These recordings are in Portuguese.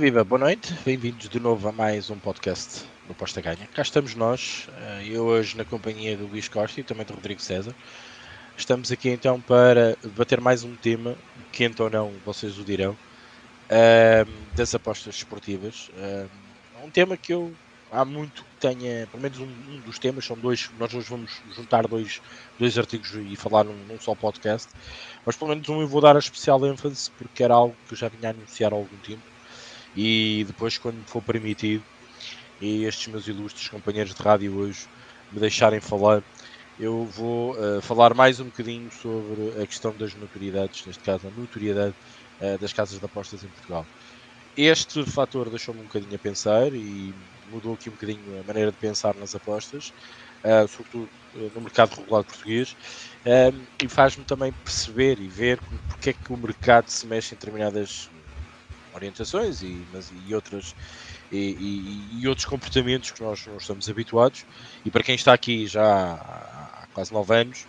Viva, boa noite, bem-vindos de novo a mais um podcast do Posta Ganha. Cá estamos nós, eh, eu hoje na companhia do Luís Costa e também do Rodrigo César. Estamos aqui então para debater mais um tema, quente ou não, vocês o dirão, ehm, das apostas esportivas. É um tema que eu há muito tenha, pelo menos um, um, dos temas, são dois, nós hoje vamos juntar dois, dois artigos e falar num, num, só podcast, mas pelo menos um eu vou dar a especial ênfase porque era algo que eu já vinha a anunciar há algum tempo e depois quando for permitido e estes meus ilustres companheiros de rádio hoje me deixarem falar, eu vou uh, falar mais um bocadinho sobre a questão das notoriedades, neste caso a notoriedade uh, das casas de apostas em Portugal. Este fator deixou-me um bocadinho a pensar e mudou aqui um bocadinho a maneira de pensar nas apostas, uh, sobretudo no mercado regulado português, e faz-me também perceber e ver porque é que o mercado se mexe em determinadas orientações e, mas, e outras e, e, e, outros comportamentos que nós não estamos habituados e para quem está aqui já há, há quase nove anos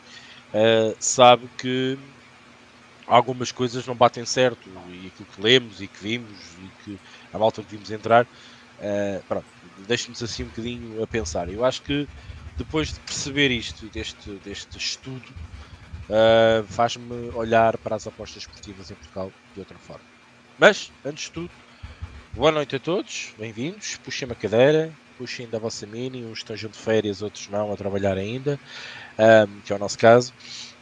sabe que algumas coisas não batem certo e aquilo que lemos e que vimos e que a malta que vimos entrar uh, pronto, deixa-nos assim um bocadinho a pensar. Eu acho que depois de perceber isto, deste, deste estudo, uh, faz-me olhar para as apostas esportivas em Portugal de outra forma. Mas, antes de tudo, boa noite a todos, bem-vindos. Puxem uma cadeira, puxem da vossa mini, uns estejam de férias, outros não, a trabalhar ainda, um, que é o nosso caso.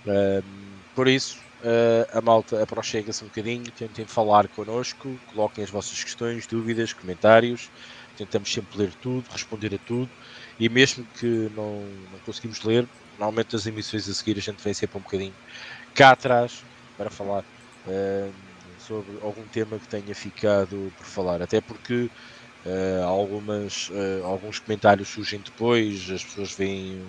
Um, por isso, uh, a malta aproxega-se um bocadinho, tentem falar connosco, coloquem as vossas questões, dúvidas, comentários tentamos sempre ler tudo, responder a tudo, e mesmo que não, não conseguimos ler, normalmente nas emissões a seguir a gente vem sempre um bocadinho cá atrás para falar sobre algum tema que tenha ficado por falar, até porque uh, algumas, uh, alguns comentários surgem depois, as pessoas veem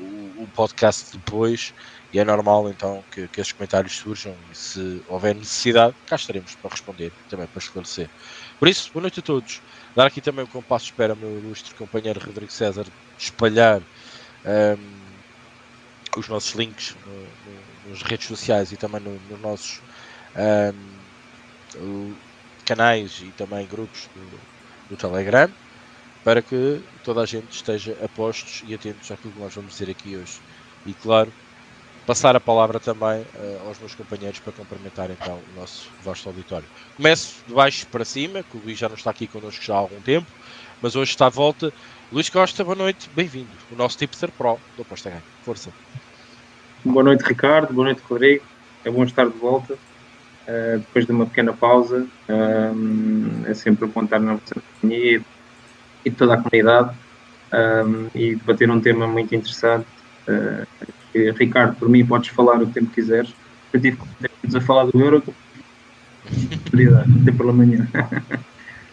o, o podcast depois e é normal então que, que esses comentários surjam e se houver necessidade, cá estaremos para responder, também para esclarecer. Por isso, boa noite a todos. Dar aqui também o compasso de espera ao meu ilustre companheiro Rodrigo César espalhar um, os nossos links no, no, nas redes sociais e também no, nos nossos um, canais e também grupos do, do Telegram para que toda a gente esteja a postos e atentos àquilo que nós vamos dizer aqui hoje. E claro, passar a palavra também uh, aos meus companheiros para cumprimentar então o nosso vasto auditório. Começo de baixo para cima, que o Luís já não está aqui connosco já há algum tempo, mas hoje está de volta. Luís Costa, boa noite, bem-vindo. O nosso tipster pro do Aposta Ganho. Força. Boa noite, Ricardo. Boa noite, Rodrigo. É bom estar de volta. Uh, depois de uma pequena pausa, um, é sempre estar na nossa companhia e de toda a comunidade um, e debater um tema muito interessante uh, Ricardo, por mim podes falar o tempo que quiseres. Eu tive a falar do Euro, tem pela manhã.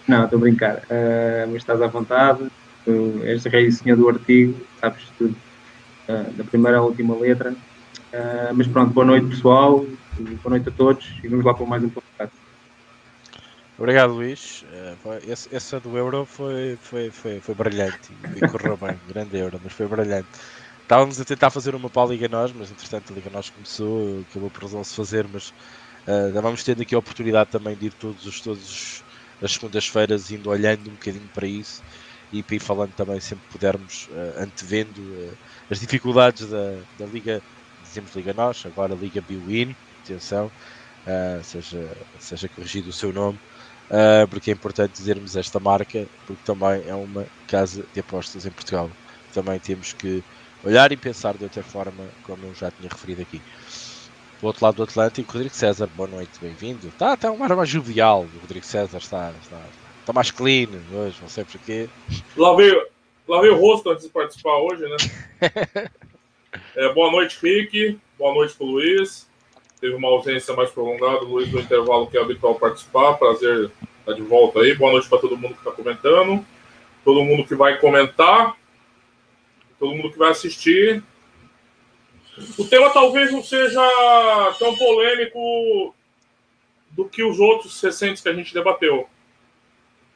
Não, estou a brincar. Uh, mas estás à vontade, tu és rei senhor do artigo, sabes tudo, uh, da primeira à última letra. Uh, mas pronto, boa noite pessoal, boa noite a todos e vamos lá para mais um podcast. Obrigado, Luís. Esse, essa do Euro foi, foi, foi, foi brilhante e correu bem. Grande Euro, mas foi brilhante. Estávamos a tentar fazer uma para a Liga Nós, mas entretanto a Liga Nós começou, acabou por não se fazer, mas uh, vamos tendo aqui a oportunidade também de ir todos os todos as segundas-feiras indo olhando um bocadinho para isso e para ir falando também sempre pudermos, uh, antevendo uh, as dificuldades da, da Liga, dizemos Liga Nós, agora Liga Biwin, atenção, uh, seja, seja corrigido o seu nome, porque é importante dizermos esta marca, porque também é uma casa de apostas em Portugal. Também temos que olhar e pensar de outra forma, como eu já tinha referido aqui. Do outro lado do Atlântico, Rodrigo César, boa noite, bem-vindo. Está tá um ar mais jovial, o Rodrigo César está, está, está mais clean hoje, não sei porquê. Lá veio, lá veio o rosto antes de participar hoje, né? é, boa noite, Rick. Boa noite para o Luiz. Teve uma ausência mais prolongada, o Luiz do intervalo que é habitual participar. Prazer estar de volta aí. Boa noite para todo mundo que está comentando. Todo mundo que vai comentar todo mundo que vai assistir. O tema talvez não seja tão polêmico do que os outros recentes que a gente debateu.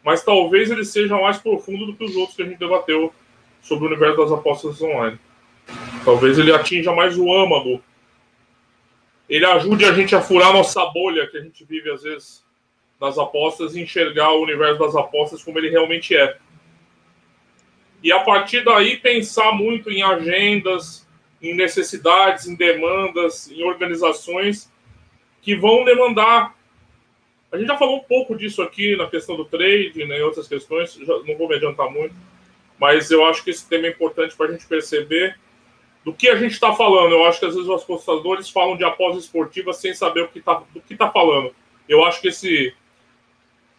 Mas talvez ele seja mais profundo do que os outros que a gente debateu sobre o universo das apostas online. Talvez ele atinja mais o âmago. Ele ajude a gente a furar nossa bolha que a gente vive, às vezes, das apostas e enxergar o universo das apostas como ele realmente é. E a partir daí pensar muito em agendas, em necessidades, em demandas, em organizações que vão demandar. A gente já falou um pouco disso aqui na questão do trade, né, em outras questões, já não vou me adiantar muito, mas eu acho que esse tema é importante para a gente perceber do que a gente está falando. Eu acho que às vezes os apostadores falam de aposta esportiva sem saber o que tá, do que está falando. Eu acho que esse.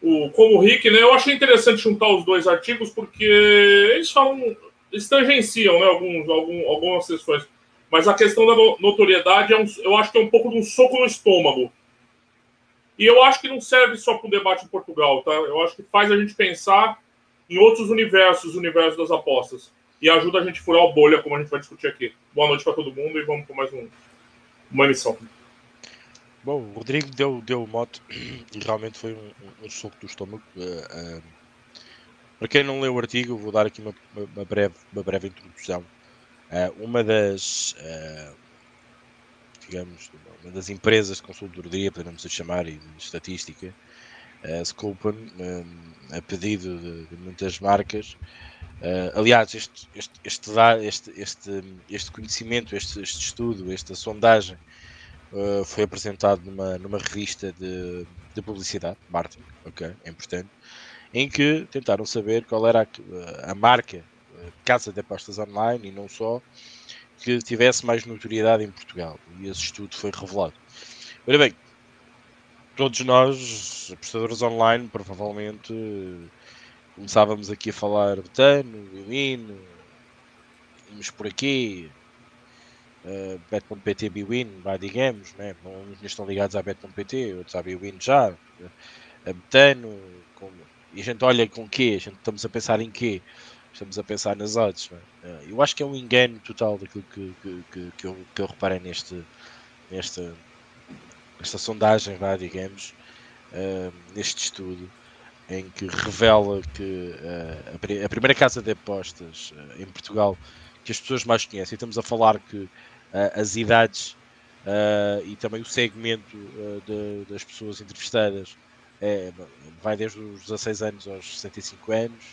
O, como o Rick, né? Eu achei interessante juntar os dois artigos porque eles falam. Eles tangenciam né, alguns, algum, algumas sessões. Mas a questão da notoriedade, é um, eu acho que é um pouco de um soco no estômago. E eu acho que não serve só para o debate em Portugal, tá? Eu acho que faz a gente pensar em outros universos, universos das apostas e ajuda a gente a furar a bolha, como a gente vai discutir aqui. Boa noite para todo mundo e vamos com mais um, uma emissão. Bom, o Rodrigo deu, deu o mote e realmente foi um, um, soco do estômago. Uh, uh, para quem não leu o artigo, vou dar aqui uma, uma, breve, uma breve introdução. Uh, uma das, digamos, uma das empresas de consultoria, podemos chamar, e de estatística, uh, Scopen, a pedido de, de muitas marcas, Uh, aliás, este, este, este, este, este, conhecimento, este, este estudo, esta sondagem uh, foi apresentado numa, numa revista de, de publicidade, marketing, ok, é importante, em que tentaram saber qual era a, a marca uh, casa de apostas online e não só que tivesse mais notoriedade em Portugal. E esse estudo foi revelado. Ora bem, todos nós, apostadores online, provavelmente começávamos aqui a falar Betano, Biwin, vimos por aqui, uh, Bet.pt Biwin, vai digamos, né? uns estão ligados à Bet.pt, outros à Biwin já, a Betano, com, e a gente olha com quê? A gente estamos a pensar em quê? Estamos a pensar nas odds. Né? Eu acho que é um engano total daquilo que, que, que, que, eu, que eu reparei neste, nesta, nesta sondagem, vai digamos, uh, neste estudo em que revela que uh, a, primeira casa de apostas uh, em Portugal que as pessoas mais conhecem, estamos a falar que uh, as idades e também o segmento de, das pessoas entrevistadas é, vai desde os 16 anos aos 65 anos,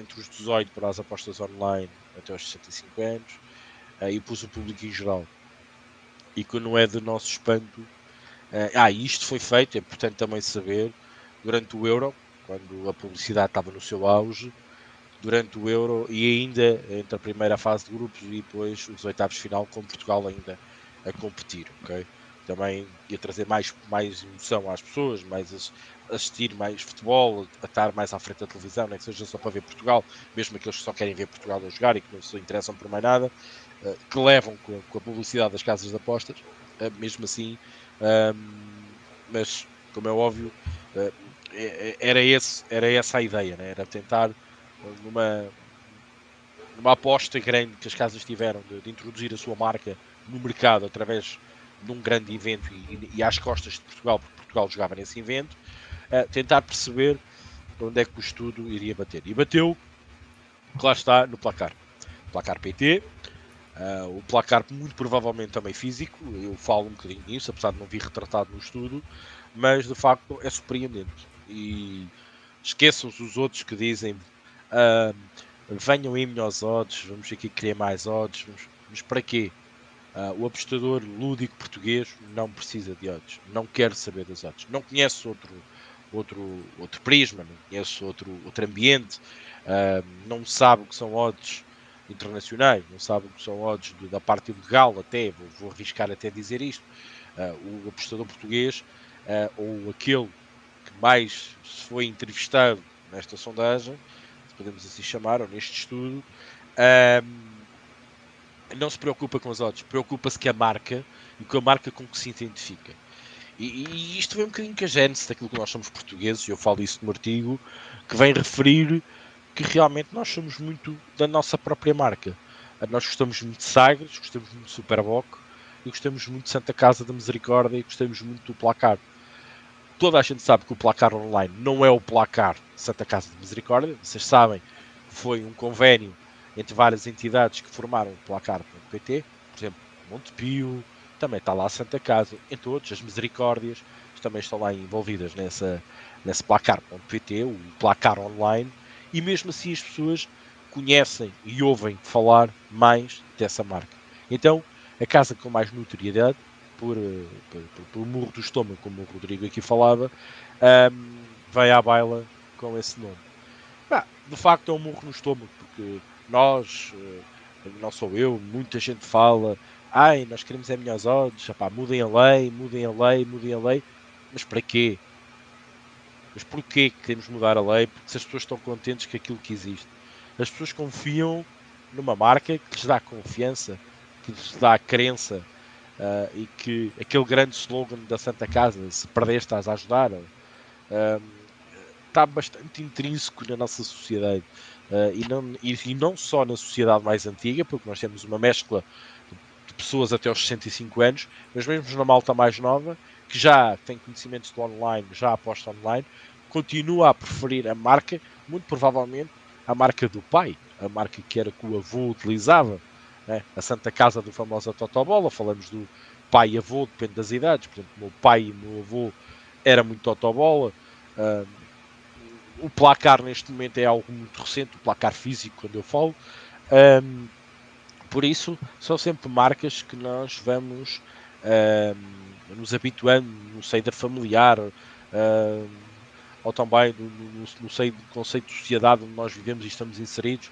entre os 18 para as apostas online até aos 65 anos, e pus o público em geral. E que não é de nosso espanto. ah, isto foi feito, é importante também saber durante o Euro, quando a publicidade estava no seu auge, durante o Euro e ainda entre a primeira fase de grupos e depois os oitavos de final com Portugal ainda a competir, ok? Também ia trazer mais, mais emoção às pessoas, mais assistir mais futebol, a estar mais à frente da televisão, nem que seja só para ver Portugal, mesmo aqueles que só querem ver Portugal a jogar e que não se interessam por mais nada, eh, que levam com a, publicidade das casas de apostas, eh, mesmo assim, mas como é óbvio, eh, era, esse, era essa a ideia, né? era tentar numa, numa aposta grande que as casas tiveram de, de introduzir a sua marca no mercado através de um grande evento e, e às costas de Portugal, porque Portugal jogava nesse evento, uh, tentar perceber onde é que o estudo iria bater. E bateu, lá está, no placar. Placar PT, uh, eh, o placar muito provavelmente também físico, eu falo um bocadinho nisso, apesar de não vir retratado no estudo, mas de facto é surpreendente e esqueçam-se os outros que dizem uh, venham em melhores odds, vamos aqui criar mais odds, vamos, mas para quê? Uh, o apostador lúdico português não precisa de odds, não quer saber das odds, não conhece outro, outro, outro prisma, não conhece outro, outro ambiente, uh, não sabe o que são odds internacionais, não sabe o que são odds da parte ilegal, até vou, vou, arriscar até dizer isto. Uh, o apostador português, ou aquele mais se foi entrevistado nesta sondagem, podemos assim chamar, ou neste estudo, um, não se preocupa com as odds, preocupa-se com a marca e com a marca com que se identifica. E, e isto vem um bocadinho com a gênese daquilo que nós somos portugueses, e eu falo isso no artigo, que vem referir que realmente nós somos muito da nossa própria marca. Nós gostamos muito de Sagres, gostamos muito de Superboc, e gostamos muito de Santa Casa da Misericórdia, e gostamos muito do Placar toda a gente sabe que o placar online não é o placar Santa Casa de Misericórdia. Vocês sabem que foi um convênio entre várias entidades que formaram o placar.pt, por exemplo, Montepio, também está lá a Santa Casa, entre outros, as Misericórdias, também estão lá envolvidas nessa, nesse placar.pt, o placar online, e mesmo assim as pessoas conhecem e ouvem falar mais dessa marca. Então, a casa com mais notoriedade, por, eh, por, por, por murro do estômago, como o Rodrigo aqui falava, um, vai à baila com esse nome. Bah, de facto é um murro no estômago, porque nós, eh, não sou eu, muita gente fala, ai, nós queremos é melhores odds, Epá, mudem a lei, mudem a lei, mudem a lei, mas para quê? Mas porquê que queremos mudar a lei? Porque se as pessoas estão contentes com aquilo que existe. As pessoas confiam numa marca que lhes dá confiança, que lhes dá crença uh, e que aquele grande slogan da Santa Casa, se perdeste, estás a ajudar, uh, está bastante intrínseco na nossa sociedade. Uh, e, não, e, e, não só na sociedade mais antiga, porque nós temos uma mescla de pessoas até aos 65 anos, mas mesmo na malta mais nova, que já tem conhecimentos do online, já aposta online, continua a preferir a marca, muito provavelmente a marca do pai, a marca que era que o avô utilizava, né? a Santa Casa do famoso Totobola, falamos do pai e avô, depende das idades, por exemplo, o meu pai e meu avô era muito Totobola, uh, o placar neste momento é algo muito recente, o placar físico, quando eu falo, um, por isso são sempre marcas que nós vamos um, nos habituando no seio da familiar, um, ou também no, no, no seio do conceito de sociedade onde nós vivemos e estamos inseridos,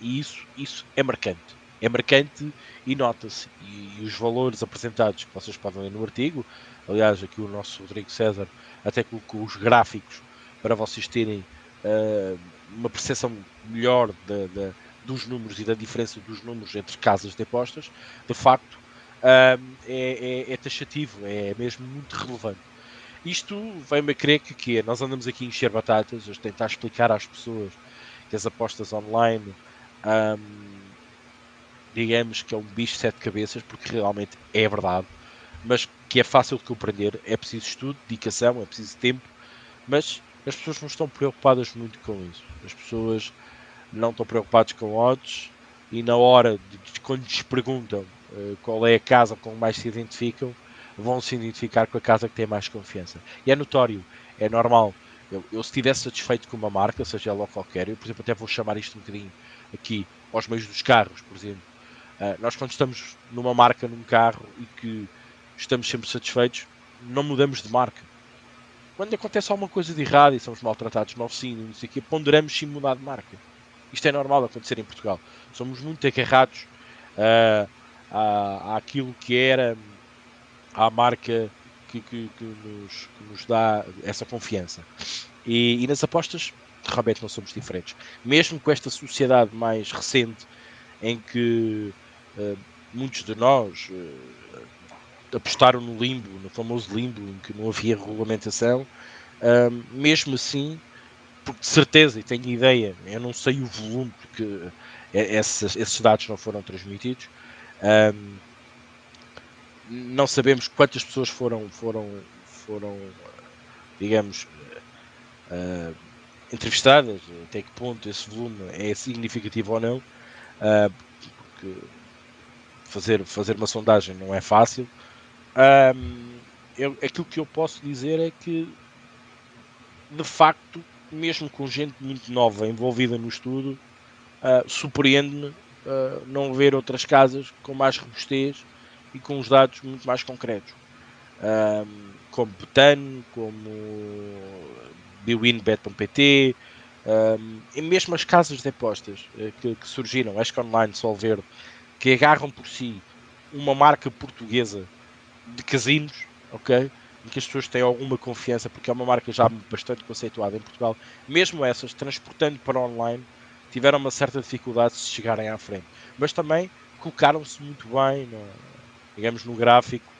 e isso, isso é marcante. É marcante e nota-se. E, e, os valores apresentados que vocês podem ler no artigo, aliás, aqui o nosso Rodrigo César até colocou os gráficos para vocês terem uh, uma percepção melhor da, da, dos números e da diferença dos números entre casas de apostas, de facto uh, é, é, é, taxativo, é mesmo muito relevante. Isto vem-me a crer que, que é, nós andamos aqui a encher batatas, a tentar explicar às pessoas que as apostas online um, digamos que é um bicho de sete cabeças, porque realmente é verdade, mas que é fácil de compreender, é preciso estudo, dedicação, é preciso tempo, mas as pessoas não estão preocupadas muito com isso. As pessoas não estão preocupadas com odds e na hora de, quando lhes perguntam uh, qual é a casa com que mais se identificam, vão se identificar com a casa que tem mais confiança. E é notório, é normal. Eu, eu se estivesse satisfeito com uma marca, seja ela qualquer, eu por exemplo até vou chamar isto um bocadinho aqui aos meios dos carros, por exemplo. Uh, nós quando estamos numa marca, num carro e que estamos sempre satisfeitos, não mudamos de marca quando acontece alguma coisa de errado e somos maltratados no oficina, não sei o quê, ponderamos sim mudar de marca. Isto é normal acontecer em Portugal. Somos muito agarrados uh, à, àquilo que era a marca que, que, que, nos, que, nos, dá essa confiança. E, e, nas apostas, realmente não somos diferentes. Mesmo com esta sociedade mais recente, em que muitos de nós uh, apostaram no limbo, no famoso limbo, em que não havia regulamentação, mesmo assim, porque de certeza, e tenho ideia, eu não sei o volume, porque esses, esses dados não foram transmitidos, não sabemos quantas pessoas foram, foram, foram digamos, entrevistadas, até que ponto esse volume é significativo ou não, uh, porque fazer, fazer uma sondagem não é fácil, um, eu, aquilo que eu posso dizer é que, de facto, mesmo com gente muito nova envolvida no estudo, uh, surpreende-me uh, não ver outras casas com mais robustez e com os dados muito mais concretos. Um, como Betano, como Bwin, Bet.pt, um, e mesmo as casas de apostas uh, que, que surgiram, acho que online, Solverde, que agarram por si uma marca portuguesa de casinos, ok? Em que as pessoas têm alguma confiança, porque é uma marca já bastante conceituada em Portugal. Mesmo essas, transportando para online, tiveram uma certa dificuldade de chegarem à frente. Mas também colocaram-se muito bem, no, digamos, no gráfico,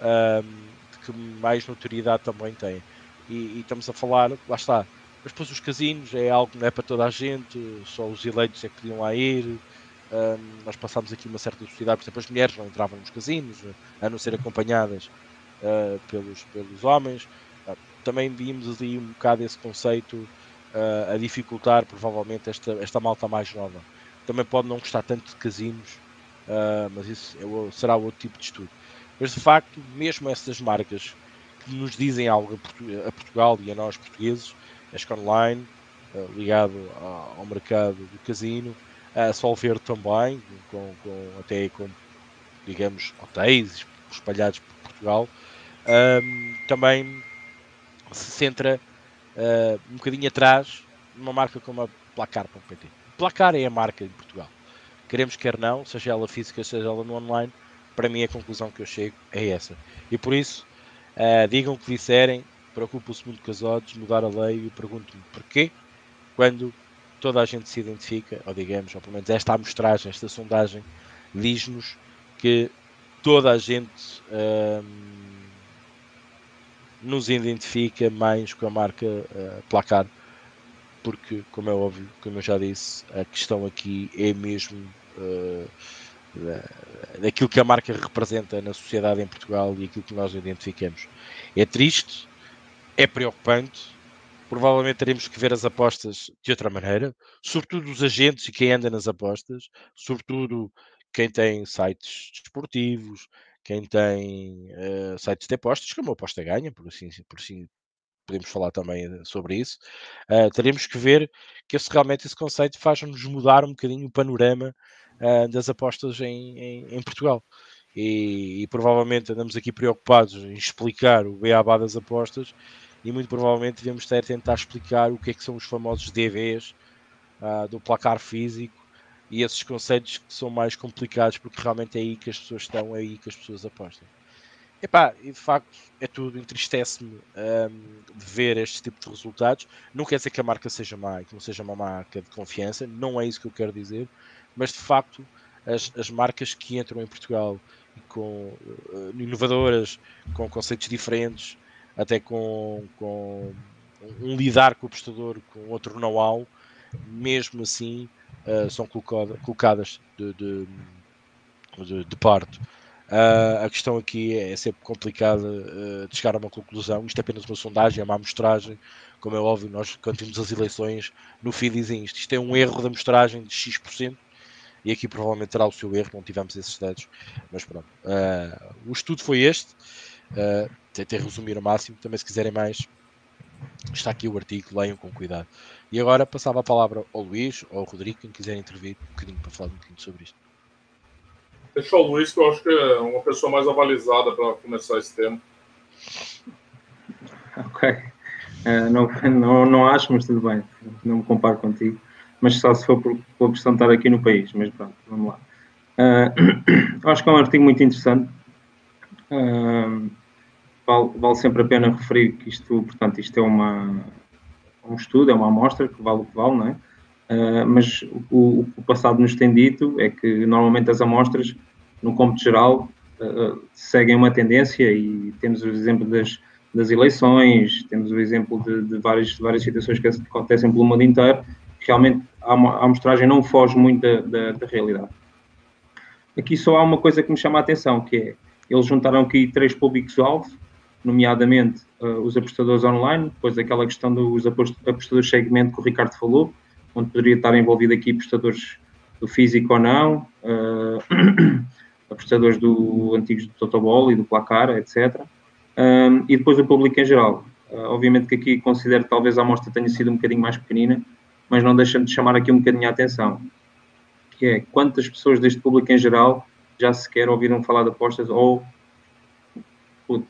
um, que mais notoriedade também têm. E, e, estamos a falar, lá está. Mas depois os casinos é algo que não é para toda a gente, só os eleitos é que podiam lá ir. Nós passámos aqui uma certa sociedade, por exemplo, as mulheres não entravam nos casinos, a não ser acompanhadas uh, pelos, pelos homens. Uh, também vimos ali um bocado esse conceito uh, a dificultar, provavelmente, esta, esta malta mais nova. Também pode não gostar tanto de casinos, mas isso é, será outro tipo de estudo. Mas de facto, mesmo essas marcas que nos dizem algo a Portugal e a nós portugueses, a Online, ligado ao mercado do casino, a Solver também, com, com, até com, digamos, hotéis espalhados por Portugal, um, também se centra uh, um bocadinho atrás numa marca como a Placar.pt. Placar é a marca em Portugal. Queremos quer não, seja ela física, seja ela no online, para mim a conclusão que eu chego é essa. E por isso, uh, digam o que disserem, preocupo-se muito com as odds, mudar a lei e pergunto-me porquê, quando toda a gente se identifica, ou digamos, ou pelo menos esta amostragem, esta sondagem, diz-nos que toda a gente hum, nos identifica mais com a marca uh, Placar, porque, como é óbvio, como eu já disse, a questão aqui é mesmo uh, daquilo que a marca representa na sociedade em Portugal e aquilo que nós identificamos. É triste, é preocupante, provavelmente teremos que ver as apostas de outra maneira, sobretudo os agentes e quem anda nas apostas, sobretudo quem tem sites desportivos, quem tem uh, sites de apostas, como a aposta ganha, por assim, por assim podemos falar também eh, sobre isso, uh, teremos que ver que esse, realmente esse conceito faz-nos mudar um bocadinho o panorama uh, das apostas em, em, em Portugal. E, e, provavelmente andamos aqui preocupados em explicar o beabá das apostas e muito provavelmente devemos ter tentar explicar o que é que são os famosos DVs uh, do placar físico e esses conceitos que são mais complicados porque realmente é aí que as pessoas estão, é aí que as pessoas apostam. Epá, e de facto é tudo, entristece-me um, ver este tipo de resultados. Não quer dizer que a marca seja má que não seja uma marca de confiança, não é isso que eu quero dizer, mas de facto as, as marcas que entram em Portugal com uh, inovadoras, com conceitos diferentes, até com, com um lidar com o prestador com outro know-how, mesmo assim uh, são colocada, colocadas de, de, de, de parte. Uh, a questão aqui é sempre complicada uh, de chegar a uma conclusão. Isto é apenas uma sondagem, é uma amostragem. Como é óbvio, nós, quando temos as eleições, no fim dizem isto. Isto é um erro de amostragem de X%, e aqui provavelmente terá o seu erro, não tivemos esses dados. Mas pronto, o estudo foi este. Tentei resumir ao máximo. Também, se quiserem mais, está aqui o artigo, leiam com cuidado. E agora passava a palavra ao Luís ou ao Rodrigo, quem quiser intervir um bocadinho para falar um bocadinho sobre isto. Deixa o Luís, que eu acho que é uma pessoa mais avalizada para começar esse tema. Ok. Uh, não, não, não acho, mas tudo bem. Não me comparo contigo. Mas só se for por, por questão de estar aqui no país. Mas pronto, vamos lá. Uh, acho que é um artigo muito interessante. Uh, vale, vale, sempre a pena referir que isto, portanto, isto é uma, um estudo, é uma amostra que vale o que vale, não é? Uh, mas o, o, passado nos tem dito é que normalmente as amostras, no cômputo geral, uh, seguem uma tendência e temos o exemplo das, das eleições, temos o exemplo de, de várias, várias situações que acontecem pelo mundo inteiro, que realmente a, a amostragem não foge muito da, da, da realidade. Aqui só há uma coisa que me chama a atenção, que é, eles juntaram aqui três públicos-alvo, nomeadamente uh, os apostadores online, depois aquela questão dos apostadores segmento que o Ricardo falou, onde poderia estar envolvido aqui apostadores do físico ou não, uh, apostadores do antigos do Totobol e do Placar, etc. Um, e depois o público em geral. Uh, obviamente que aqui considero que talvez a amostra tenha sido um bocadinho mais pequenina, mas não deixando de chamar aqui um bocadinho a atenção, que é quantas pessoas deste público em geral já sequer ouviram falar de apostas ou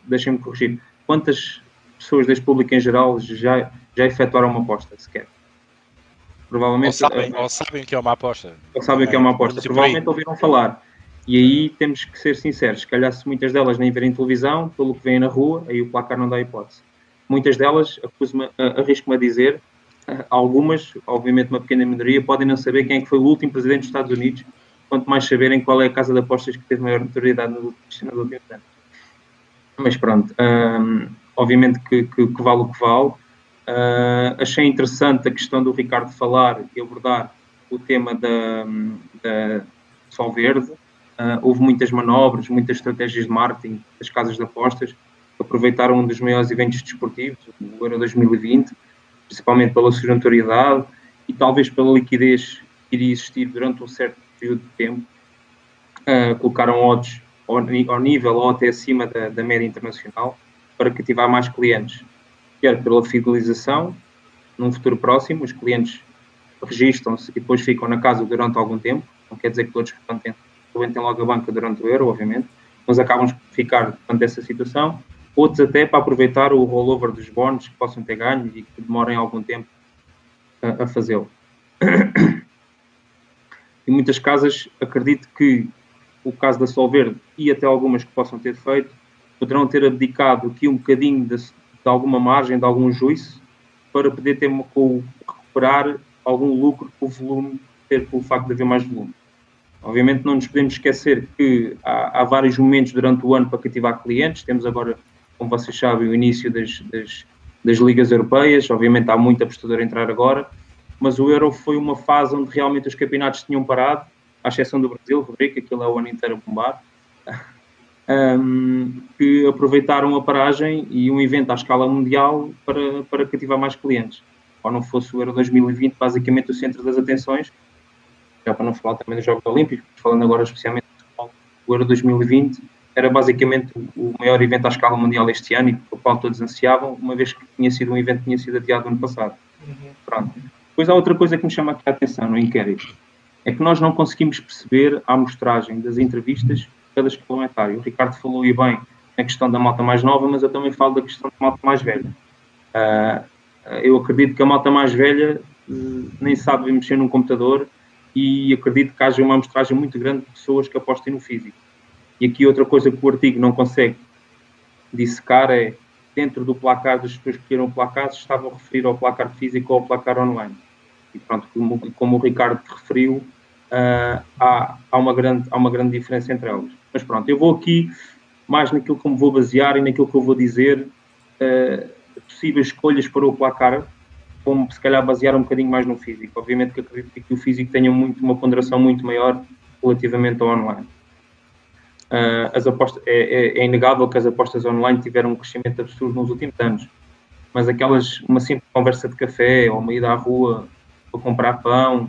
deixem-me corrigir, quantas pessoas deste público em geral já, já efetuaram uma aposta sequer? Provavelmente, ou, sabem, uh, ou sabem que é uma aposta. Ou sabem é, que é uma aposta. Provavelmente ouviram falar. E aí temos que ser sinceros. Se calhar, se muitas delas nem verem televisão, pelo que vêm na rua, aí o placar não dá hipótese. Muitas delas, arrisco-me a dizer, algumas, obviamente uma pequena minoria, podem não saber quem é que foi o último presidente dos Estados Unidos, quanto mais saberem qual é a casa de apostas que teve maior notoriedade nos últimos anos. Mas pronto, um, obviamente que, que, que, vale o que vale. Uh, achei interessante a questão do Ricardo falar e abordar o tema da, da Sol Verde. Uh, houve muitas manobras, muitas estratégias de marketing das casas de apostas que aproveitaram um dos maiores eventos desportivos, o Euro 2020, principalmente pela sua notoriedade e talvez pela liquidez que iria existir durante um certo período de tempo. Uh, colocaram odds ao, ao nível ou até acima da, da média internacional. para cativar mais clientes, quer pela fidelização, num futuro próximo, os clientes registram-se e depois ficam na casa durante algum tempo, não quer dizer que todos frequentem logo a banca durante o euro, obviamente, mas acabam por ficar durante essa situação, outros até para aproveitar o rollover dos bónus que possam ter ganho e que demorem algum tempo a, a fazê-lo. Em muitas casas, acredito que o caso da Solverde e até algumas que possam ter feito, poderão ter abdicado aqui um bocadinho de, de alguma margem, de algum juízo, para poder ter com, recuperar algum lucro com o volume, ter pelo facto de haver mais volume. Obviamente não nos podemos esquecer que há, há, vários momentos durante o ano para cativar clientes. Temos agora, como vocês sabem, o início das, das, das ligas europeias. Obviamente há muito apostador a entrar agora, mas o Euro foi uma fase onde realmente os campeonatos tinham parado, à exceção do Brasil, Rodrigo, aquilo é o ano inteiro a bombar, um, que aproveitaram a paragem e um evento à escala mundial para, para cativar mais clientes. Ou não fosse o Euro 2020, basicamente o centro das atenções, já para não falar também dos Jogos Olímpicos, falando agora especialmente do o Euro 2020 era basicamente o maior evento à escala mundial este ano e o qual todos ansiavam, uma vez que tinha sido um evento que tinha sido adiado no ano passado. Uhum. Pronto. Depois há outra coisa que me chama aqui a atenção no inquérito, é que nós não conseguimos perceber a amostragem das entrevistas cada etário. O Ricardo falou aí bem na questão da malta mais nova, mas eu também falo da questão da malta mais velha. Uh, eu acredito que a malta mais velha uh, nem sabe mexer num computador e acredito que haja uma amostragem muito grande de pessoas que apostem no físico. E aqui outra coisa que o artigo não consegue dissecar é, dentro do placar das pessoas que queiram o placar, se estavam a referir ao placar físico ou ao placar online. E pronto, como, como o Ricardo referiu, uh, há, há, uma grande, há uma grande diferença entre elas. Mas pronto, eu vou aqui mais naquilo que me vou basear e naquilo que eu vou dizer, uh, possíveis escolhas para o placar como se calhar basear um bocadinho mais no físico. Obviamente que acredito que o físico tenha muito, uma ponderação muito maior relativamente ao online. Uh, as apostas, é, é, é, inegável que as apostas online tiveram um crescimento absurdo nos últimos anos, mas aquelas, uma simples conversa de café ou uma ida à rua para comprar pão,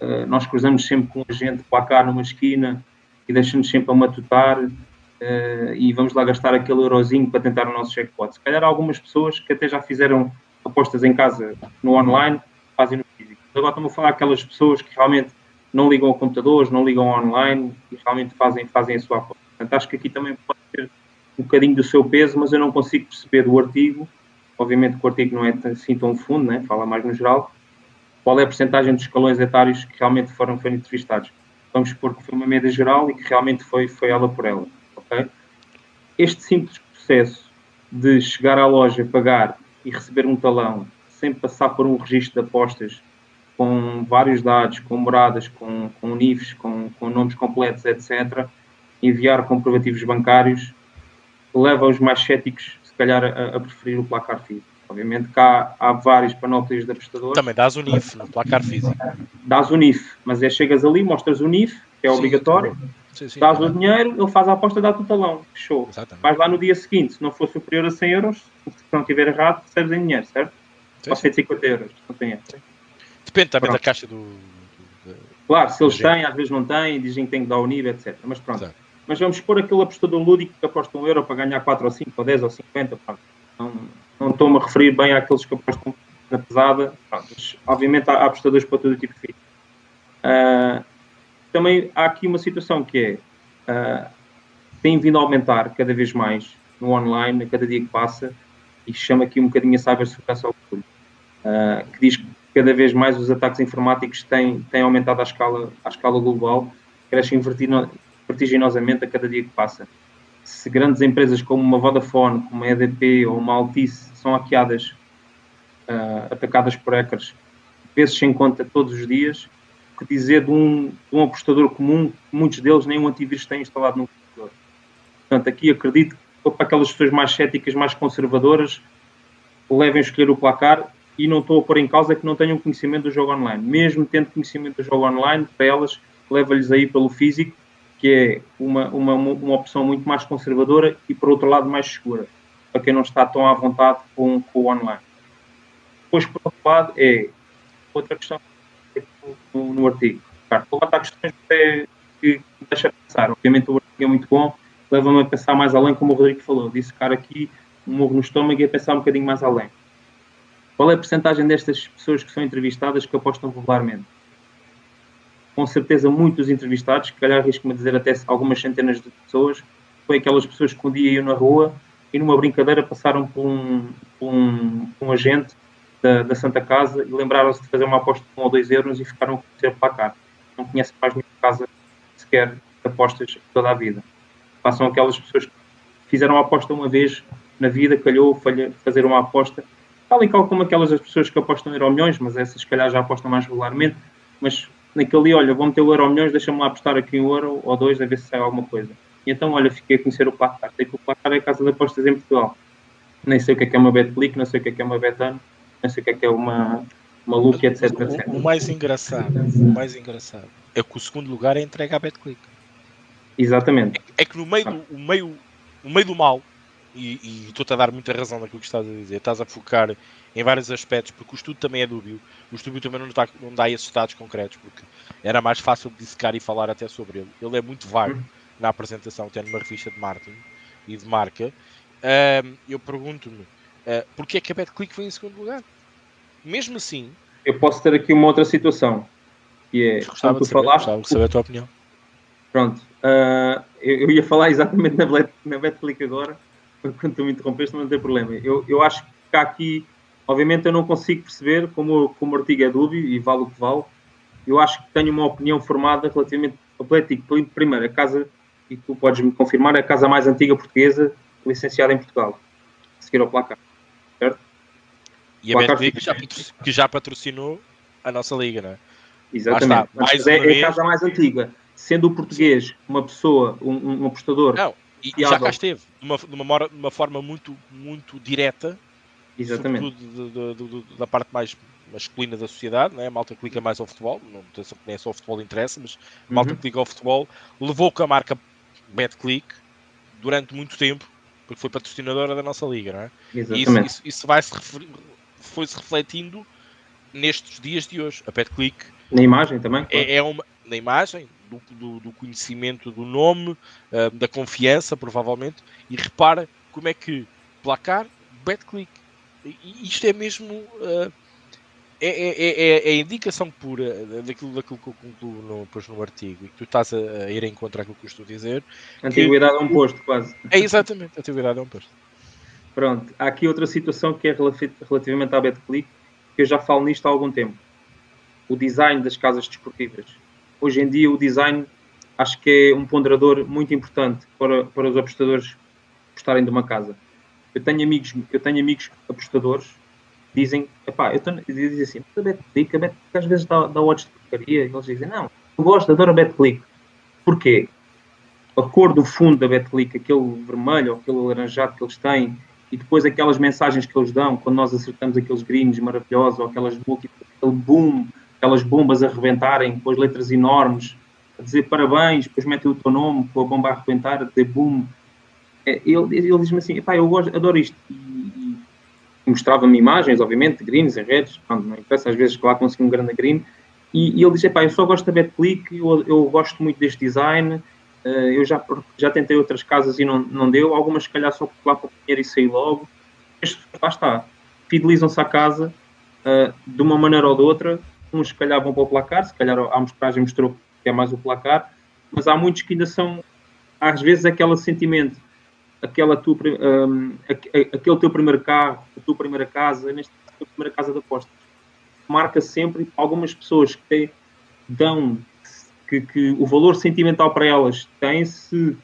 uh, nós cruzamos sempre com gente placar numa esquina e deixamos sempre a matutar uh, e vamos lá gastar aquele eurozinho para tentar o nosso jackpot. Se calhar algumas pessoas que até já fizeram apostas em casa no online, fazem no físico. Agora estamos a falar aquelas pessoas que realmente não ligam a computadores, não ligam online e realmente fazem, fazem a sua aposta. Portanto, acho que aqui também pode ter um bocadinho do seu peso, mas eu não consigo perceber do artigo, obviamente que o artigo não é assim tão fundo, né? fala mais no geral, qual é a porcentagem dos escalões etários que realmente foram, foram entrevistados. Vamos supor que foi uma média geral e que realmente foi, foi ela por ela. Okay? Este simples processo de chegar à loja, pagar e receber um talão sem passar por um registro de apostas com vários dados, com moradas, com, com NIFs, com, com nomes completos, etc., enviar comprovativos bancários, leva os mais céticos, se calhar, a, a preferir o placar físico. Obviamente cá há vários panóplios de apostadores. Também dás o NIF no placar físico. Dás o NIF, mas é chegas ali, mostras o NIF, que é sim, obrigatório, sim, sim, dás o dinheiro, ele faz a aposta, dá-te o talão. Show. Exatamente. Vais lá no dia seguinte, se não for superior a 100 euros, se não estiver errado, recebes em dinheiro, certo? Sim, Ou 150 euros, não tem Depende também pronto. da caixa do. do claro, se eles têm, às vezes não têm, dizem que tem que dar o nível, etc. Mas pronto. Exato. Mas vamos pôr aquele apostador lúdico que aposta um euro para ganhar 4 ou 5 ou 10 ou 50. Pronto. Não, não estou-me a referir bem àqueles que apostam na pesada. Mas, obviamente há, apostadores para todo tipo de fim. Uh, também há aqui uma situação que é. Uh, tem vindo a aumentar cada vez mais no online, a cada dia que passa, e chama aqui um bocadinho a cibersegurança ao orgulho, uh, que diz que cada vez mais os ataques informáticos têm, têm aumentado à escala, à escala global, crescem vertiginosamente a cada dia que passa. Se grandes empresas como uma Vodafone, como a EDP ou uma Altice são hackeadas, uh, atacadas por hackers, vezes sem conta todos os dias, o que dizer de um, de um apostador comum, muitos deles nem um antivírus têm instalado no computador. Portanto, aqui acredito para aquelas pessoas mais céticas, mais conservadoras, levem a escolher o placar e não estou a pôr em causa que não tenham conhecimento do jogo online. Mesmo tendo conhecimento do jogo online, para elas, leva-lhes aí pelo físico, que é uma, uma, uma opção muito mais conservadora e, por outro lado, mais segura, para quem não está tão à vontade com, com o online. Depois, por outro lado, é outra questão no, no artigo. Claro, há questões que, que deixa pensar. Obviamente, o artigo é muito bom, leva-me a pensar mais além, como o Rodrigo falou. Disse, cara, aqui um morro no estômago e a pensar um bocadinho mais além. Qual é a porcentagem destas pessoas que são entrevistadas que apostam regularmente? Com certeza, muitos entrevistados, que calhar arrisco-me a dizer até algumas centenas de pessoas, foi aquelas pessoas que um dia iam na rua e numa brincadeira passaram por um, por um, um agente da, da, Santa Casa e lembraram-se de fazer uma aposta de 1 ou 2 euros e ficaram a conhecer placar. Não conhecem mais nenhuma casa sequer apostas toda a vida. Passam aquelas pessoas que fizeram a aposta uma vez na vida, calhou fazer uma aposta, tal e qual como aquelas pessoas que apostam euro milhões, mas essas se calhar já apostam mais regularmente, mas naquele, olha, vou meter o euro milhões, deixa-me lá apostar aqui um euro ou dois a ver se sai alguma coisa. E então, olha, fiquei a conhecer o placar. Sei que o placar é a casa de apostas em Portugal. Nem sei o que é, que é uma BetClick, não sei o que é, que é uma Betano, não sei o que é, que é uma, uma Look, etc, etc. O, o, mais engraçado, o mais engraçado é que o segundo lugar é entregue à BetClick. Exatamente. É, é que no meio, do, o meio, no meio do mal, e, e estou-te a dar muita razão naquilo que estás a dizer, estás a focar em vários aspectos, porque o estudo também é dúbio. O estudo também não dá, não dá esses dados concretos, porque era mais fácil de dissecar e falar até sobre ele. Ele é muito vago uhum. na apresentação, tendo uma revista de marketing e de marca. Uh, eu pergunto-me, uh, porquê é que a BetClick foi em segundo lugar? Mesmo assim... Eu posso ter aqui uma outra situação, que é, gostava tu saber, falaste... Gostava de saber a tua opinião. Pronto, uh, eu, eu, ia falar exatamente na, na BetClick agora, quando tu me interrompeste, mas não tem problema. Eu, eu acho que há aqui Obviamente eu não consigo perceber, como, como o artigo é dúbio e vale o que vale, eu acho que tenho uma opinião formada relativamente ao Atlético. Primeiro, a casa, e tu podes me confirmar, é a casa mais antiga portuguesa licenciada em Portugal, a seguir ao placar, certo? E a Betclic que, já que já patrocinou a nossa liga, não é? Exatamente, Mas é, é, a casa mais antiga. Sendo o português uma pessoa, um, um apostador... Não, e, e já cá esteve, de uma, de uma, de uma forma muito, muito direta, Exatamente. Sobretudo do, do, do, da parte mais masculina da sociedade, né? a malta clica mais ao futebol, não sei se nem só o futebol interessa, mas a malta uhum. clica ao futebol, levou com a marca BetClick durante muito tempo, porque foi patrocinadora da nossa liga, não é? Exatamente. Isso, isso, isso vai -se foi-se refletindo nestes dias de hoje. A BetClick na imagem também? Claro. É, é, uma, na imagem, do, do, do conhecimento do nome, uh, da confiança, provavelmente, e repara como é que placar, BetClick isto é mesmo. Uh, é, é, é, a indicação pura daquilo, daquilo que eu concluo no, depois no artigo e que tu estás a, a ir em contra aquilo que eu estou a dizer. Antiguidade que, é um posto, quase. É exatamente, antiguidade é um posto. Pronto, há aqui outra situação que é relativamente à BetClick, que eu já falo nisto há algum tempo. O design das casas desportivas. Hoje em dia, o design acho que é um ponderador muito importante para, para os apostadores apostarem de uma casa eu tenho amigos, eu tenho amigos apostadores dizem, epá, eu dizem assim, a BetClick, a BetClick às vezes dá, dá odds de porcaria, e eles dizem, não, eu gosto, adoro a BetClick. Porquê? A cor do fundo da BetClick, aquele vermelho aquele alaranjado que eles têm, e depois aquelas mensagens que eles dão quando nós acertamos aqueles greens maravilhosos, ou aquelas aquele boom, aquelas bombas a rebentarem com as letras enormes, a dizer parabéns, depois metem o teu nome com a bomba a arrebentar, a dizer boom, ele, ele diz-me assim, pá, eu gosto, adoro isto. E, e mostrava-me imagens, obviamente, de greens e redes, pronto, não interessa, às vezes lá consegui um grande green, e, e ele disse, pá, eu só gosto da BetClick, eu, eu gosto muito deste design, uh, eu já, já tentei outras casas e não, não deu, algumas se calhar só lá para o dinheiro e sair logo, este, lá está, fidelizam-se à casa uh, de uma maneira ou de outra, uns se calhar vão para o placar, se calhar a amostragem mostrou que é mais o placar, mas há muitos que ainda são, às vezes, aquele sentimento aquela tua, um, aquele teu primeiro carro, a tua primeira casa, neste a tua primeira casa de apostas. Marca sempre algumas pessoas que dão que, que, o valor sentimental para elas tem se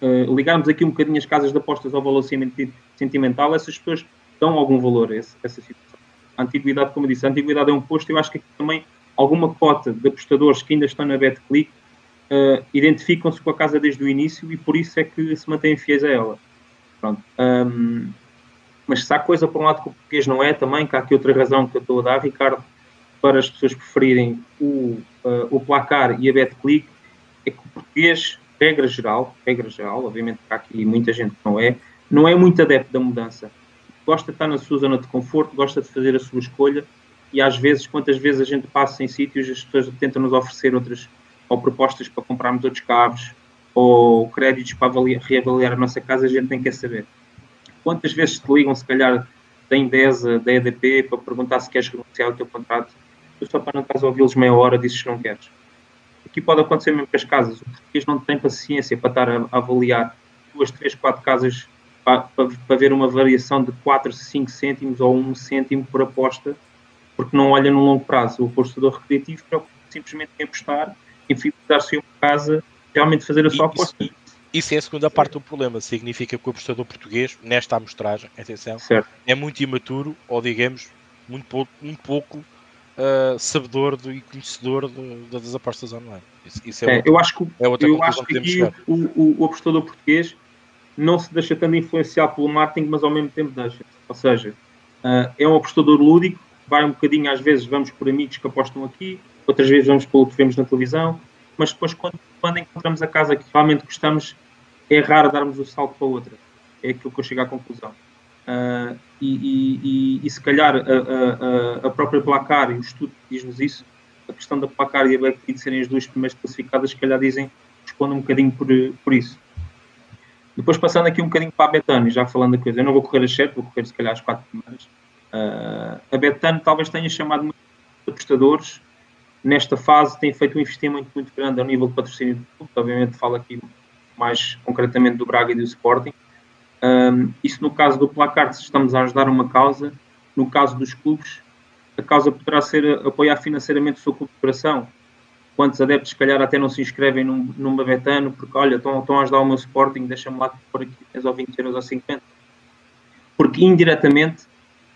uh, ligarmos aqui um bocadinho as casas de apostas ao valor sentimental, essas pessoas dão algum valor a essa, essa situação. A antiguidade, como eu disse, a antiguidade é um posto, eu acho que aqui também alguma cota de apostadores que ainda estão na BetClick uh, identificam-se com a casa desde o início e por isso é que se mantêm fiéis a ela. Pronto. Um, mas se há coisa por um lado que o português não é também, que há aqui outra razão que eu estou a dar, Ricardo, para as pessoas preferirem o, uh, o placar e a BetClick, é que o português, regra geral, regra geral, obviamente que há aqui muita gente que não é, não é muito adepto da mudança. Gosta de estar na sua zona de conforto, gosta de fazer a sua escolha e às vezes, quantas vezes a gente passa em sítios, as pessoas tentam nos oferecer outras ou propostas para comprarmos outros carros, ou créditos para avaliar, reavaliar a nossa casa, a gente nem quer saber. quantas vezes te ligam, se calhar, da Indesa, da EDP, para perguntar se queres renunciar ao teu contrato, tu só para não estás a ouvi-los meia hora dizes que não queres. Aqui pode acontecer mesmo com as casas. O português não tem paciência para estar a, avaliar duas, três, quatro casas para, para, para, ver uma variação de 4, 5 cêntimos ou 1 cêntimo por aposta, porque não olha no longo prazo. O apostador recreativo preocupa simplesmente em apostar, em fidelizar-se uma casa, realmente fazer a sua aposta. Isso, é a segunda parte do problema. Significa que o apostador português, nesta amostragem, atenção, certo. é muito imaturo ou, digamos, muito pouco, muito pouco uh, sabedor do, e conhecedor de, das apostas online. Isso, isso é, é eu acho que, é eu acho que aqui o, o, o, apostador português não se deixa tanto influenciar pelo marketing, mas ao mesmo tempo deixa. Ou seja, uh, é um apostador lúdico, vai um bocadinho, às vezes vamos por amigos que apostam aqui, outras vezes vamos pelo que vemos na televisão, mas depois quando, quando encontramos a casa que realmente gostamos, é raro darmos o salto para outra. É aquilo que eu chego à conclusão. Uh, e, e, e, e, se calhar a, a, a, própria placar e o estudo diz-nos isso, a questão da placar e a Backfeed serem as duas primeiras classificadas, se calhar dizem, respondem um bocadinho por, por isso. Depois passando aqui um bocadinho para a Betano, já falando da coisa, eu não vou correr as 7, vou correr se calhar as 4 primeiras. Uh, a Betano talvez tenha chamado muitos apostadores, nesta fase tem feito um investimento muito grande ao nível de patrocínio do clube, obviamente falo aqui mais concretamente do Braga e do Sporting, um, isso no caso do placar, se estamos a ajudar uma causa, no caso dos clubes, a causa poderá ser apoiar financeiramente o seu clube de coração. Quantos adeptos, se calhar, até não se inscrevem num, num Betano, porque, olha, estão, estão a ajudar o meu Sporting, deixa-me lá por aqui 10 ou 20 euros ou 50. Porque, indiretamente,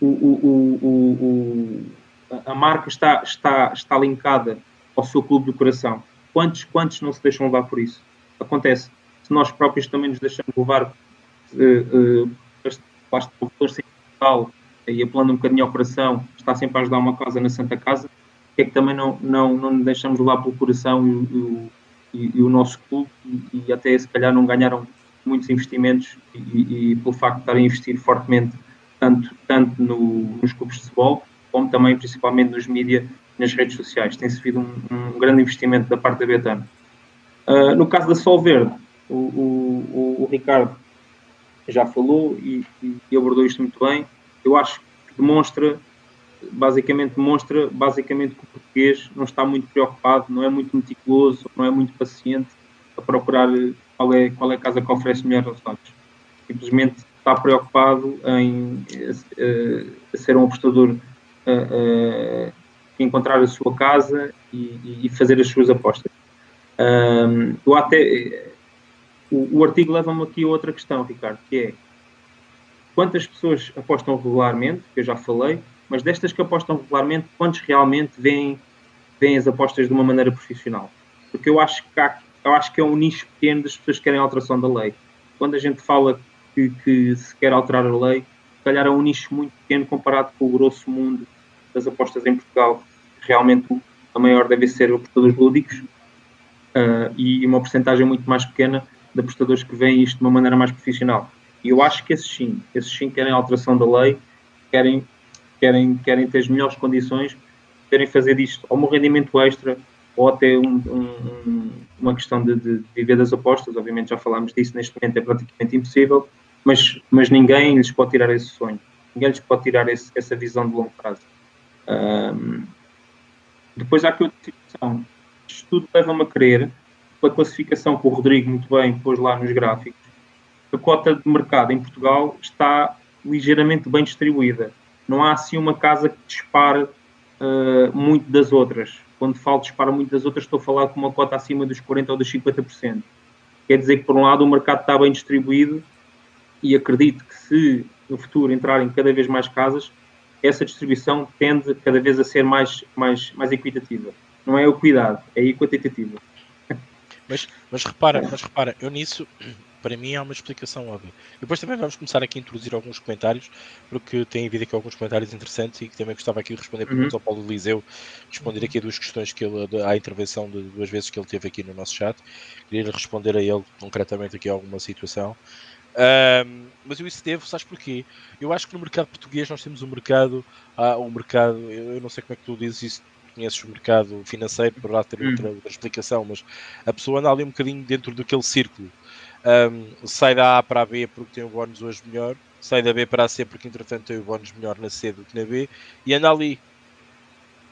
o, o, o, a marca está, está, está linkada ao seu clube do coração. Quantos, quantos não se deixam levar por isso? Acontece. Se nós próprios também nos deixamos levar basta o valor sentimental e apelando um bocadinho ao coração, está sempre a ajudar uma causa na Santa Casa, que é que também não, não, não deixamos lá pelo coração e, e, e o nosso clube e, e, até se calhar não ganharam muitos investimentos e, e pelo facto de estarem a investir fortemente tanto, tanto no, nos clubes de futebol como também principalmente nos mídias nas redes sociais. Tem sido um, um, grande investimento da parte da Betano. Uh, no caso da Sol Verde, o, o, o, Ricardo já falou e, e, abordou isto muito bem. Eu acho que demonstra, basicamente demonstra, basicamente que o português não está muito preocupado, não é muito meticuloso, não é muito paciente a procurar qual é, qual é a casa que oferece melhores resultados. Simplesmente está preocupado em uh, ser um apostador, uh, encontrar a sua casa e, e fazer as suas apostas. Eu até o, o artigo leva-me aqui a outra questão, Ricardo, que é quantas pessoas apostam regularmente, que eu já falei, mas destas que apostam regularmente, quantos realmente veem, veem as apostas de uma maneira profissional? Porque eu acho que há, eu acho que é um nicho pequeno das pessoas que querem a alteração da lei. Quando a gente fala que, que se quer alterar a lei, se calhar é um nicho muito pequeno comparado com o grosso mundo das apostas em Portugal. Realmente a maior deve ser apostadores lúdicos uh, e uma porcentagem muito mais pequena de apostadores que veem isto de uma maneira mais profissional. E eu acho que esses sim, esses sim querem a alteração da lei, querem, querem, querem ter as melhores condições, querem fazer isto ou um rendimento extra ou até um, um, uma questão de, de, viver das apostas. Obviamente já falámos disso, neste momento é praticamente impossível, mas, mas ninguém lhes pode tirar esse sonho, ninguém lhes pode tirar esse, essa visão de longo prazo. Um, depois há aqui outra situação. Isto tudo leva-me a crer pela classificação que o Rodrigo muito bem pôs lá nos gráficos, a cota de mercado em Portugal está ligeiramente bem distribuída. Não há assim uma casa que dispare uh, muito das outras. Quando falo dispara muito das outras, estou a falar com uma cota acima dos 40% ou dos 50%. Quer dizer que, por um lado, o mercado está bem distribuído e acredito que se no futuro entrarem cada vez mais casas, essa distribuição tende cada vez a ser mais, mais, mais equitativa. Não é equidade, é equitativa. Mas, mas repara, mas repara, eu nisso, para mim há uma explicação óbvia. Depois também vamos começar aqui a introduzir alguns comentários, porque tem havido aqui alguns comentários interessantes e que também gostava aqui de responder uhum. perguntas ao Paulo Eliseu, responder aqui a duas questões que ele, à intervenção de duas vezes que ele teve aqui no nosso chat. Queria responder a ele concretamente aqui a alguma situação. Um, mas eu isso devo, sabes porquê? Eu acho que no mercado português nós temos um mercado, ah, um mercado, eu não sei como é que tu dizes isso conheces o mercado financeiro, poderá ter hum. outra, outra, explicação, mas a pessoa anda ali um bocadinho dentro daquele círculo. Um, sai da A para a B porque tem um bónus hoje melhor, sai da B para a C porque entretanto tem o bónus melhor na C do que na B e anda ali,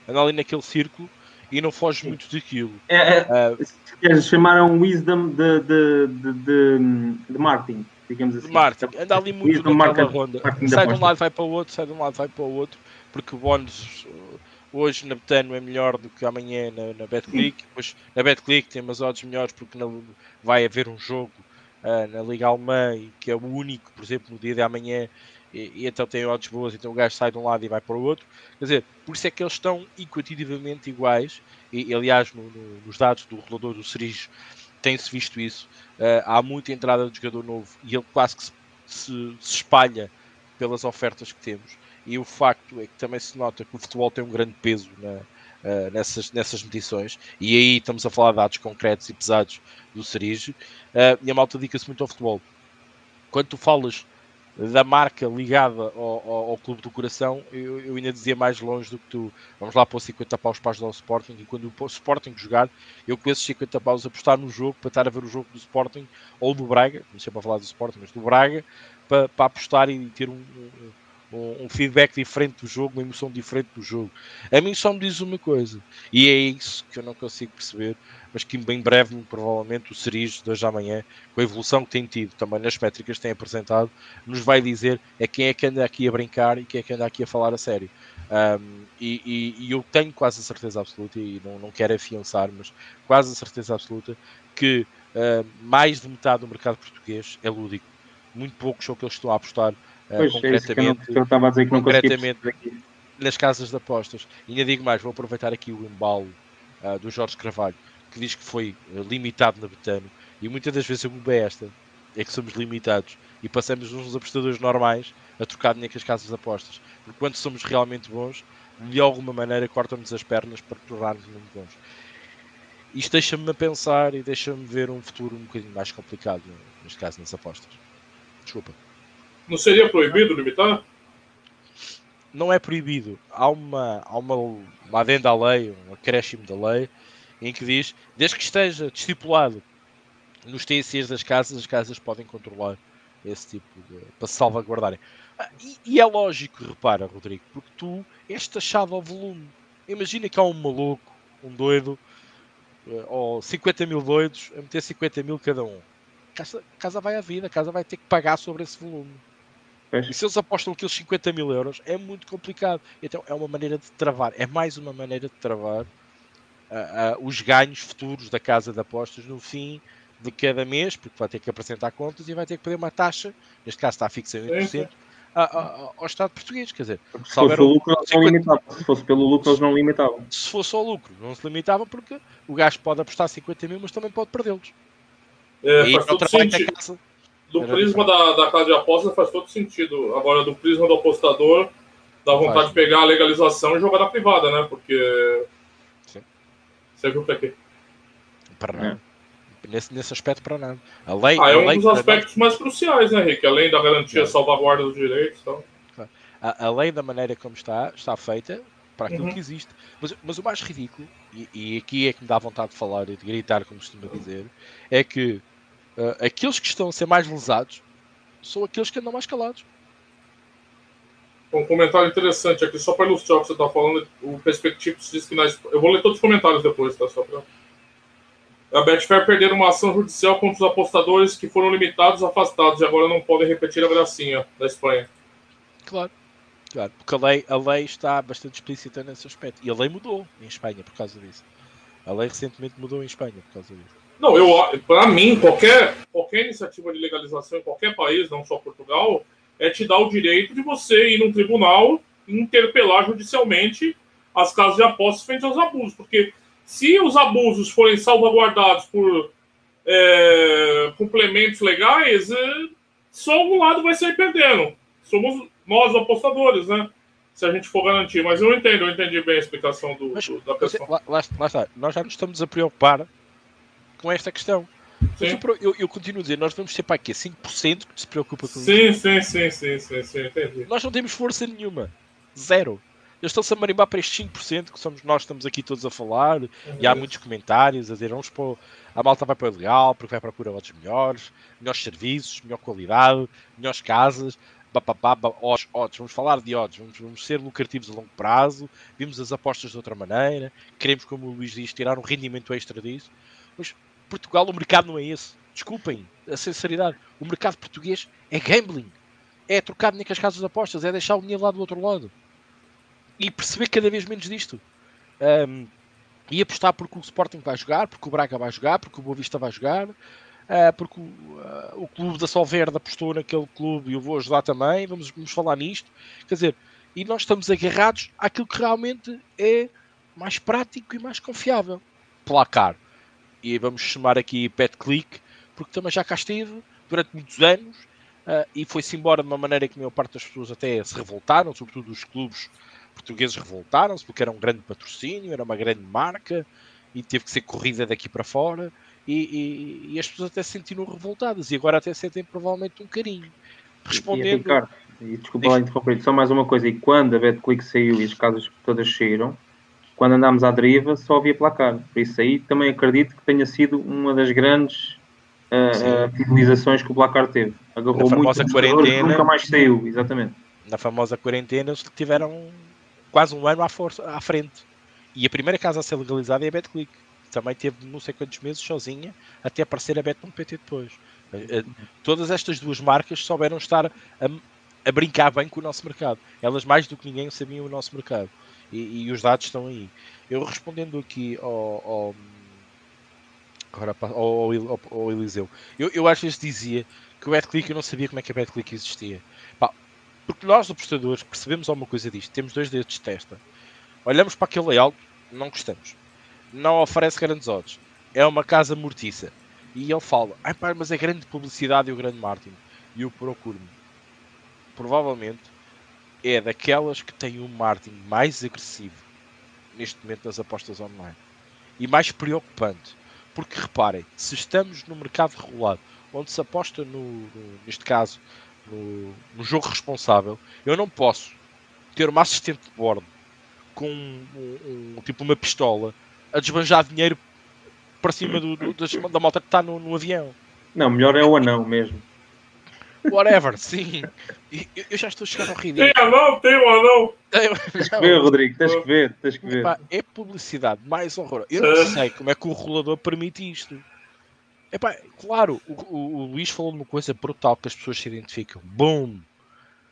anda ali naquele círculo e não foge Sim. muito daquilo. É, é, uh, chamaram wisdom de, de, de, de, de marketing, digamos assim. Marketing, anda ali muito naquela ronda. Sai de um lado, vai para o outro, sai de um lado, vai para o outro, porque o bónus hoje na Betano é melhor do que amanhã na, na BetClick. Depois na BetClick tem umas odds melhores porque não, vai haver um jogo uh, na Liga Alemã que é o único, por exemplo, no dia de amanhã. E, e, então tem odds boas, então o gajo sai de um lado e vai para o outro. Quer dizer, por isso é que eles estão equitativamente iguais. E, aliás, no, no, nos dados do regulador do Cerise tem-se visto isso. Uh, há muita entrada de jogador novo e ele quase que se, se, se espalha pelas ofertas que temos. E o facto é que também se nota que o futebol tem um grande peso na, uh, nessas, nessas medições, e aí estamos a falar de dados concretos e pesados do Serige, uh, e a malta dedica-se muito ao futebol. Quando tu falas da marca ligada ao, ao, ao clube do coração, eu, eu, ainda dizia mais longe do que tu. Vamos lá pôr 50 paus para ajudar o Sporting, e quando o Sporting jogar, eu com esses 50 paus apostar no jogo, para estar a ver o jogo do Sporting, ou do Braga, não sei para falar do Sporting, mas do Braga, para, para apostar e ter um, um um, um, feedback diferente do jogo, uma emoção diferente do jogo. A mim só me diz uma coisa, e é isso que eu não consigo perceber, mas que bem breve, provavelmente, o Cerise de hoje amanhã, com a evolução que tem tido também nas métricas que tem apresentado, nos vai dizer é quem é que anda aqui a brincar e quem é que anda aqui a falar a sério. Um, e, e, e, eu tenho quase a certeza absoluta, e não, não quero afiançar, mas quase a certeza absoluta, que uh, mais de metade do mercado português é lúdico. Muito poucos são que eles estão a apostar pois, concretamente, é eu, estava a dizer que não concretamente nas casas de apostas. E ainda digo mais, vou aproveitar aqui o embalo uh, do Jorge Carvalho, que diz que foi uh, limitado na Betano. E muitas das vezes a culpa é esta, é que somos limitados e passamos uns apostadores normais a trocar dinheiro com as casas de apostas. Porque quando somos realmente bons, de alguma maneira cortam-nos as pernas para tornarmos muito bons. Isto deixa-me a pensar e deixa-me ver um futuro um bocadinho mais complicado, neste caso, nas apostas. Desculpa. Não seria proibido limitar? Não é proibido. Há uma, há uma, uma adenda à lei, um acréscimo da lei, em que diz, desde que esteja estipulado nos TCs das casas, as casas podem controlar esse tipo de. para se salvaguardarem. Ah, e, e, é lógico, repara, Rodrigo, porque tu és taxado ao volume. Imagina que há um maluco, um doido, eh, ou 50 mil doidos a meter 50 mil cada um. A casa, a casa vai à vida, a casa vai ter que pagar sobre esse volume. E se eles apostam aqueles 50 mil euros, é muito complicado. Então é uma maneira de travar, é mais uma maneira de travar uh, uh, os ganhos futuros da casa de apostas no fim de cada mês, porque vai ter que apresentar contas e vai ter que pedir uma taxa, neste caso está fixa em 8%, a, a, ao Estado português. Quer dizer, se, fosse o lucro, 50... não limitavam. se fosse pelo lucro, eles não limitavam. Se fosse só lucro, não se limitavam, porque o gajo pode apostar 50 mil, mas também pode perdê-los. É, e faz todo sentido do prisma da, da casa de aposta faz todo sentido. Agora, do prisma do apostador, dá vontade faz. de pegar a legalização e jogar na privada, né? Porque. Sim. Você viu para quê? Para nada. É. Nesse, nesse aspecto, para nada. A lei, ah, é um lei dos aspectos mais cruciais, né, Rick? Além da garantia é. salvaguarda dos direitos. Então. A, a, lei, da maneira como está, está feita para aquilo uhum. que existe. Mas, mas o mais ridículo, e, e aqui é que me dá vontade de falar e de gritar, como costuma dizer, é que Uh, aqueles que estão a ser mais lesados são aqueles que andam mais calados. Um comentário interessante aqui, só para ilustrar o que você está falando, o Perspectivos diz que nós. Eu vou ler todos os comentários depois, tá? Só para. A Betfair perderam uma ação judicial contra os apostadores que foram limitados afastados e agora não podem repetir a gracinha da Espanha. Claro, claro, porque a lei, a lei está bastante explícita nesse aspecto. E a lei mudou em Espanha por causa disso. A lei recentemente mudou em Espanha por causa disso. Não, eu, para mim, qualquer, qualquer iniciativa de legalização em qualquer país, não só Portugal, é te dar o direito de você ir num tribunal e interpelar judicialmente as casas de apostas frente aos abusos. Porque se os abusos forem salvaguardados por é, complementos legais, é, só um lado vai sair perdendo. Somos nós, apostadores, né? Se a gente for garantir. Mas eu entendo, eu entendi bem a explicação do, Mas, do da pessoa. Lá, lá, lá está, nós já nos estamos a preocupar com esta questão. Eu, eu, eu, continuo a dizer, nós vamos ter para aqui 5% que se preocupa com sim, isso. Sim, sim, sim, sim, sim, entendi. Nós não temos força nenhuma. Zero. Eles estão-se a marimbar para estes 5% que somos nós estamos aqui todos a falar uhum. e há muitos comentários a dizer vamos para a malta vai para o legal porque vai procurar outros melhores, melhores serviços, melhor qualidade, melhores casas. odds, odds, vamos falar de odds, vamos, vamos ser lucrativos a longo prazo, vimos as apostas de outra maneira, queremos, como o Luís diz, tirar um rendimento extra disso. Mas Portugal, o mercado não é esse. Desculpem a sinceridade. O mercado português é gambling. É trocar dinheiro com as casas de apostas, é deixar o dinheiro lá do outro lado. E perceber cada vez menos disto. Um, e apostar porque o Sporting vai jogar, porque o Braga vai jogar, porque o Boa Vista vai jogar, uh, porque o, uh, o clube da Solverde apostou naquele clube e eu vou ajudar também. Vamos, vamos falar nisto. Quer dizer, e nós estamos agarrados àquilo que realmente é mais prático e mais confiável. Placar. E vamos chamar aqui Pet Click, porque também já cá esteve durante muitos anos uh, e foi-se embora de uma maneira que a maior parte das pessoas até se revoltaram, sobretudo os clubes portugueses revoltaram-se porque era um grande patrocínio, era uma grande marca e teve que ser corrida daqui para fora e, e, e as pessoas até se sentiram revoltadas e agora até sentem provavelmente um carinho. Respondendo. E, Ricardo, e desculpa lá interromper, só mais uma coisa, e quando a BetClick saiu e as casas todas saíram, quando andámos à deriva só havia placar. Por isso aí também acredito que tenha sido uma das grandes uh, uh, fidelizações que o placar teve. Agarrou Na muito quarentena, nunca mais saiu, exatamente. Na famosa quarentena eles tiveram quase um ano à, força, à frente. E a primeira casa a ser legalizada é a BetClick. Também teve não sei quantos meses sozinha até aparecer a Bet.pt depois. Eh, todas estas duas marcas souberam estar a, a, brincar bem com o nosso mercado. Elas mais do que ninguém sabiam o nosso mercado. E, e os dados estão aí. Eu respondendo aqui ao, ao ao, ao, ao Eliseu, eu, eu às vezes dizia que o BetClick eu não sabia como é que a BetClick existia. Pá, porque nós, apostadores, percebemos alguma coisa disto. Temos dois dedos de testa. Olhamos para aquele layout, não gostamos. Não oferece grandes odds. É uma casa mortiça. E ele fala, ah, pá, mas é grande publicidade e o grande marketing. E eu procuro-me. Provavelmente é daquelas que têm um marketing mais agressivo neste momento nas apostas online. E mais preocupante. Porque reparem, se estamos no mercado regulado, onde se aposta no, no neste caso, no, no, jogo responsável, eu não posso ter uma assistente de bordo com um, um, tipo uma pistola a desbanjar dinheiro para cima do, do, da, da malta que está no, no avião. Não, melhor é o anão mesmo. Whatever, sim. Eu já estou a chegar ao ridículo. Tem anão, tem um anão. Tens que ver, Rodrigo, tens que ver, tens que ver. Epá, é publicidade mais horror. Eu não sei como é que o rolador permite isto. Epá, claro, o, o, o Luís falou de uma coisa brutal que as pessoas se identificam. Boom,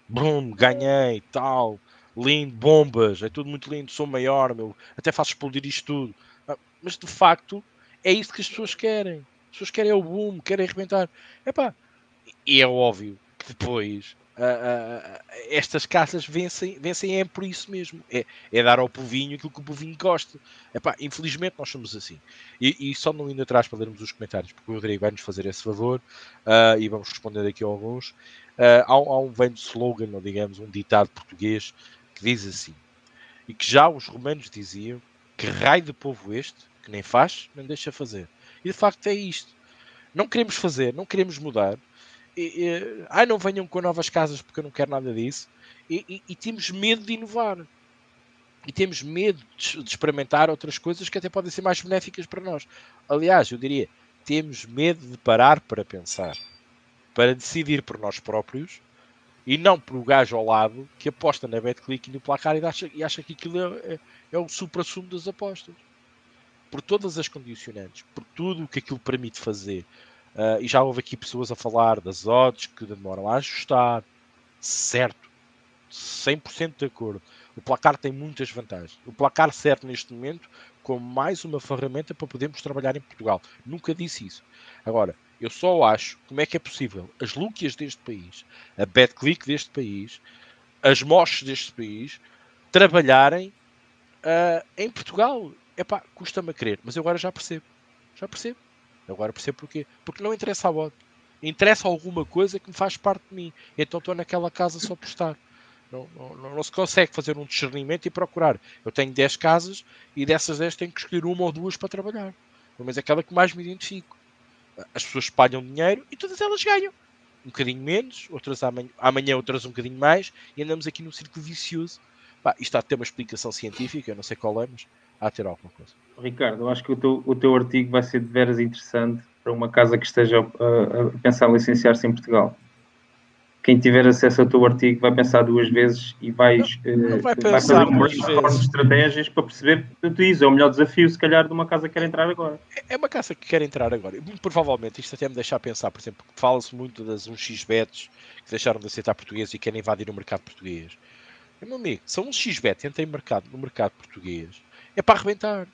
boom, ganhei, tal, lindo, bombas, é tudo muito lindo, sou maior, meu, até faço explodir isto tudo. Ah, mas de facto, é isso que as pessoas querem. As pessoas querem o boom, querem arrebentar. Epá, e é óbvio que depois uh, uh, estas caças vencem, vencem é por isso mesmo. É, é dar ao povinho aquilo que o povinho gosta. Epá, infelizmente nós somos assim. E, e, só não indo atrás para lermos os comentários, porque o Rodrigo vai-nos fazer esse favor uh, e vamos responder aqui a alguns. há, há um velho slogan, ou digamos, um ditado português que diz assim: e que já os romanos diziam que raio de povo este, que nem faz, nem deixa fazer. E de facto é isto. Não queremos fazer, não queremos mudar, e, e, ai, não venham com novas casas porque eu não quero nada disso. E, e, temos medo de inovar. E temos medo de, de, experimentar outras coisas que até podem ser mais benéficas para nós. Aliás, eu diria, temos medo de parar para pensar, para decidir por nós próprios e não por o gajo ao lado que aposta na BetClick e no placar e acha, e acha que aquilo é, é, é o supra-sumo das apostas. Por todas as condicionantes, por tudo o que aquilo permite fazer, Uh, e já houve aqui pessoas a falar das odds que demoram a ajustar. Certo, 100% de acordo. O placar tem muitas vantagens. O placar serve neste momento como mais uma ferramenta para podermos trabalhar em Portugal. Nunca disse isso. Agora, eu só acho como é que é possível as Lúquias deste país, a BetClick deste país, as moches deste país trabalharem uh, em Portugal. Epá, custa-me a crer, mas eu agora já percebo. Já percebo. Agora percebo porquê. Porque não interessa a bot. Interessa alguma coisa que me faz parte de mim. Então estou naquela casa só por estar. Não, não, não, se consegue fazer um discernimento e procurar. Eu tenho 10 casas e dessas 10 tenho que escolher uma ou duas para trabalhar. Pelo menos aquela que mais me identifico. As pessoas espalham dinheiro e todas elas ganham. Um bocadinho menos, outras amanhã, amanhã outras um bocadinho mais, e andamos aqui num círculo vicioso. Pá, isto há de ter uma explicação científica, eu não sei qual é, mas há de ter alguma coisa. Ricardo, eu acho que o teu, o teu artigo vai ser de veras interessante para uma casa que esteja a, a pensar em licenciar-se em Portugal. quem tiver acesso ao teu artigo vai pensar duas vezes e vais, não, não vai, vai fazer um brainstorm de estratégias para perceber que tu dizes, é o melhor desafio, se calhar, de uma casa que quer entrar agora. É, é uma casa que quer entrar agora. Muito provavelmente, isto até me deixa a pensar, por exemplo, fala-se muito das 1xbets que deixaram de aceitar português e querem invadir o mercado português. Meu amigo, são um xbet, entrem mercado, no mercado português, é para arrebentar.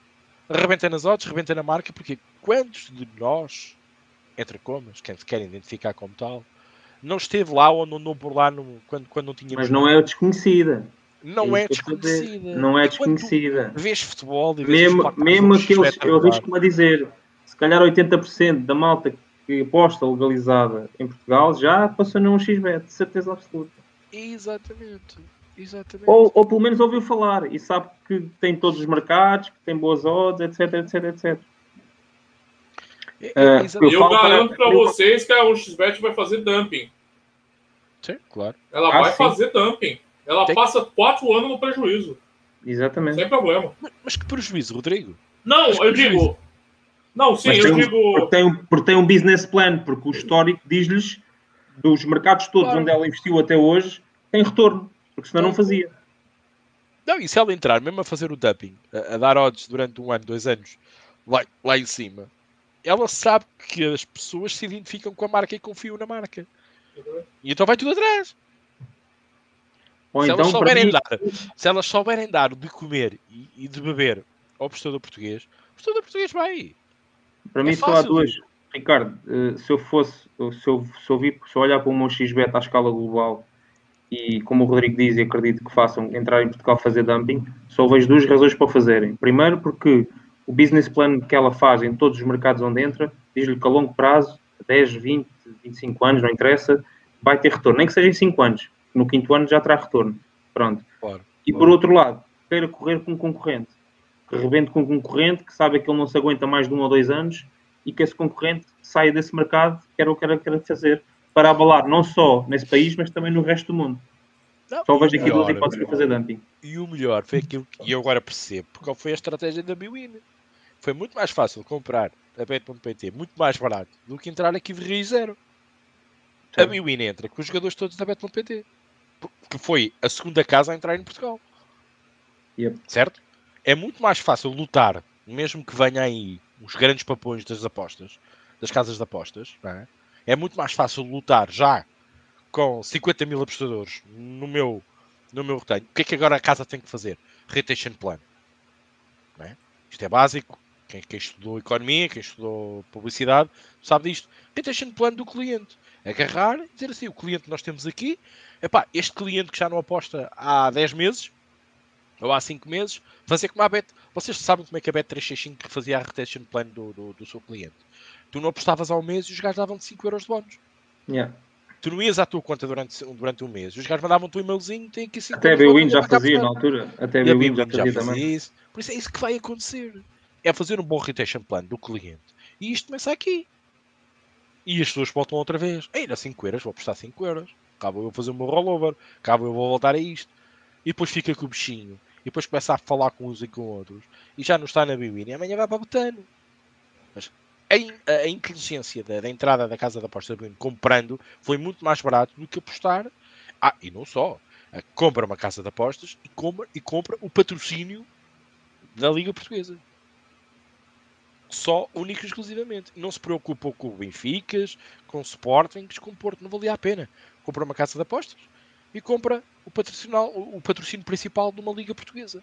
Arrebenta nas odds, arrebenta na marca, porque quantos de nós, entre comas, quem se quer identificar como tal, não esteve lá ou não andou por lá no, quando, quando não tinha. Mas não é desconhecida. Não é, é desconhecida. Não é desconhecida. Vês futebol e vês Mesmo, mesmo aqueles, eu arrisco-me a dizer, se calhar 80% da malta que aposta legalizada em Portugal já passou num XBET, de certeza absoluta. Exatamente. Exatamente. Ou, ou pelo menos ouviu falar e sabe que tem todos os mercados, que tem boas odds, etc, etc, etc. Uh, eu, eu garanto para vocês que a UXBet vai fazer dumping. Sim, claro. Ela ah, vai sim. fazer dumping. Ela Tem... passa quatro anos no prejuízo. Exatamente. Sem problema. Mas, mas que prejuízo, Rodrigo? Não, eu prejuízo? digo. Não, sim, mas eu digo. porque, tem um, porque tem um business plan, porque o histórico diz-lhes dos mercados todos claro. onde ela investiu até hoje tem retorno, porque senão não, fazia. Não, e se ela entrar mesmo a fazer o dumping, a, a dar odds durante um ano, dois anos, lá, lá em cima, ela sabe que as pessoas se identificam com a marca e confiam na marca. E então vai tudo atrás. Ou se, então, elas souberem mim... dar, se elas souberem dar de comer e, e de beber ao prestador português, o prestador português vai. Para é mim só há duas. Ricardo, eh, se eu fosse, se eu, se eu, vi, se eu olhar para o meu XBET à escala global e como o Rodrigo diz e acredito que façam entrar em Portugal fazer dumping, só vejo duas razões para o fazerem. Primeiro porque o business plan que ela faz em todos os mercados onde entra, diz-lhe que a longo prazo, 10, 20, 25 anos, não interessa, vai ter retorno. Nem que seja em 5 anos. No quinto ano já terá retorno. Pronto. Claro, e por outro lado, queira correr com um concorrente. Que rebente com um concorrente, que sabe que ele não se aguenta mais de um ou dois anos e que esse concorrente saia desse mercado, que era o que era querer fazer, para abalar não só nesse país, mas também no resto do mundo. Não, Só vejo aqui duas hipóteses para fazer dumping. E o melhor foi aquilo que eu agora percebo, qual foi a estratégia da Biwin foi muito mais fácil comprar a Bet.pt, muito mais barato, do que entrar aqui de RI zero. Sim. A Biwin entra com os jogadores todos da Bet.pt. Que foi a segunda casa a entrar em Portugal. Yep. Certo? É muito mais fácil lutar, mesmo que venha aí os grandes papões das apostas, das casas de apostas, é? É? muito mais fácil lutar já com 50 mil apostadores no meu, no meu retenho. O que é que agora a casa tem que fazer? Retention plan. É? Isto é básico, quem, quem, estudou economia, quem estudou publicidade, sabe disto. Retention plan do cliente. Agarrar e dizer assim: o cliente que nós temos aqui, epá, este cliente que já não aposta há 10 meses ou há 5 meses, fazer como a Bet. Vocês sabem como é que a Bet365 fazia a retention plan do, do, do, seu cliente. Tu não apostavas ao mês e os gajos davam-te 5 euros de bónus. Yeah. Tu não ias à tua conta durante, durante um mês. Os gajos mandavam-te um e-mailzinho, tem aqui 5 Até a Bwin já fazia na altura. Até a Bwin já fazia, já fazia isso. Por isso é isso que vai acontecer é fazer um bom retention plan do cliente. E isto começa aqui. E as pessoas voltam outra vez. Ainda 5 euros, vou apostar 5 euros. Acabo eu fazer o meu rollover. Acabo eu vou voltar a isto. E depois fica com o bichinho. E depois começa a falar com uns e com outros. E já não está na Biwin. E amanhã vai para Betano. Mas a, a, inteligência da, da, entrada da casa da aposta Biwin comprando foi muito mais barato do que apostar. Ah, e não só. Compra uma casa de apostas e compra, e compra o patrocínio da Liga Portuguesa só, único e exclusivamente. Não se preocupou com o Benficas, com o Sporting, com o Porto, não valia a pena. Compra uma casa de apostas e compra o o patrocínio principal de uma liga portuguesa.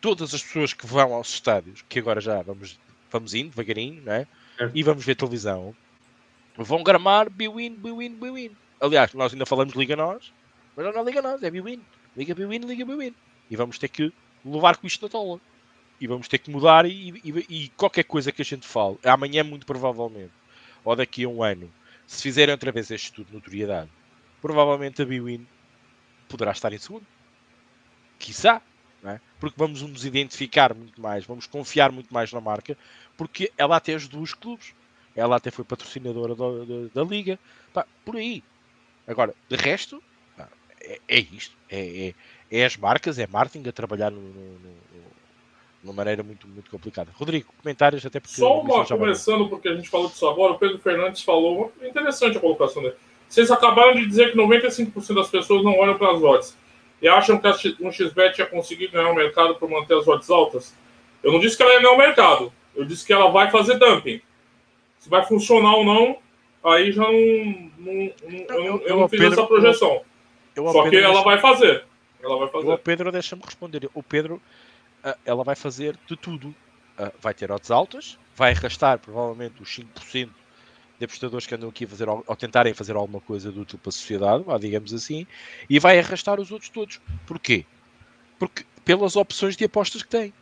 Todas as pessoas que vão aos estádios, que agora já vamos, vamos indo devagarinho, não é? E vamos ver televisão, vão gramar Biwin, Biwin, Biwin. Aliás, nós ainda falamos Liga Nós, mas não é Liga Nós, é Biwin. Liga Biwin, Liga Biwin. E vamos ter que levar com isto na tola e vamos ter que mudar e, e, e, qualquer coisa que a gente fale, amanhã muito provavelmente, ou daqui a um ano, se fizerem outra vez este estudo de notoriedade, provavelmente a Biwin poderá estar em segundo. Quiçá, é? porque vamos nos identificar muito mais, vamos confiar muito mais na marca, porque ela até ajudou os clubes, ela até foi patrocinadora da, da, da liga, pá, por aí. Agora, de resto, pá, é, é, isto, é, é, é, as marcas, é marketing a trabalhar no, no, no de uma maneira muito, muito complicada. Rodrigo, comentários até porque. Só uma, começando, porque a gente falou disso agora, o Pedro Fernandes falou, interessante a colocação dele. Vocês acabaram de dizer que 95% das pessoas não olham para as odds e acham que um XBET ia conseguir ganhar o mercado por manter as odds altas. Eu não disse que ela ia ganhar o mercado, eu disse que ela vai fazer dumping. Se vai funcionar ou não, aí já não, não, não eu, eu, eu, não fiz Pedro, essa projeção. Só que ela vai fazer. Ela vai fazer. O Pedro deixa-me responder. O Pedro, ah, ela vai fazer de tudo. Ah, vai ter odds altas, vai arrastar provavelmente os 5% de apostadores que andam aqui a fazer ou tentarem fazer alguma coisa de útil para a sociedade, digamos assim, e vai arrastar os outros todos. Porquê? Porque pelas opções de apostas que tem.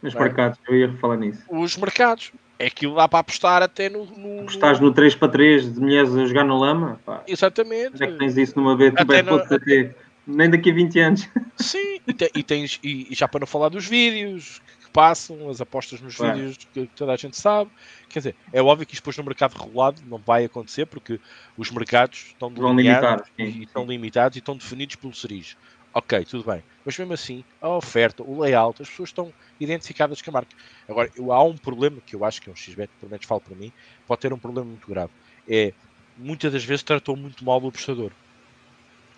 Os mercados, eu ia falar nisso. Os mercados. É aquilo dá para apostar até no. no Estás no 3 para 3 de mulheres a jogar na lama? Pá. Exatamente. Onde é que tens isso numa vez? Até no... até, nem daqui a 20 anos. Sim, e, te, tens, e, já para não falar dos vídeos passam, as apostas nos é. vídeos que toda a gente sabe. Quer dizer, é óbvio que isto depois no mercado regulado não vai acontecer porque os mercados estão limitados, e, estão limitados e estão definidos pelo cerise. Ok, tudo bem. Mas mesmo assim, a oferta, o layout, as pessoas estão identificadas com a marca. Agora, eu, há um problema que eu acho que é um XBET, pelo menos falo para mim, pode ter um problema muito grave. É, muitas das vezes tratou muito mal o apostador.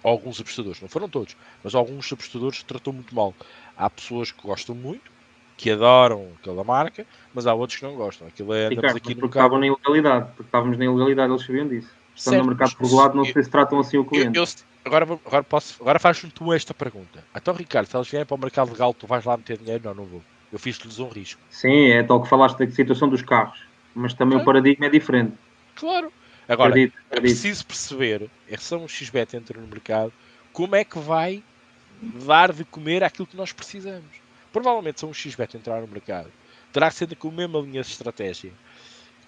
Alguns apostadores, não foram todos, mas alguns apostadores tratou muito mal. Há pessoas que gostam muito, que adoram aquela marca, mas há outros que não gostam. Aquilo é, andamos aqui porque estavam na ilegalidade, porque estávamos na ilegalidade, eles sabiam disso. Estando no mercado regulado, não sei se tratam assim o cliente. Eu, eu, agora, agora, posso, agora faz-me tu esta pergunta. Então, Ricardo, se eles vierem para o mercado legal, tu vais lá meter dinheiro? Não, não vou. Eu fiz-lhes um risco. Sim, é tal que falaste da situação dos carros. Mas também claro. o paradigma é diferente. Claro. Agora, acredito, acredito. é preciso perceber, é se um XBET entra no mercado, como é que vai dar de comer aquilo que nós precisamos. Provavelmente se um XBET entrar no mercado, terá que ser com a mesma linha de estratégia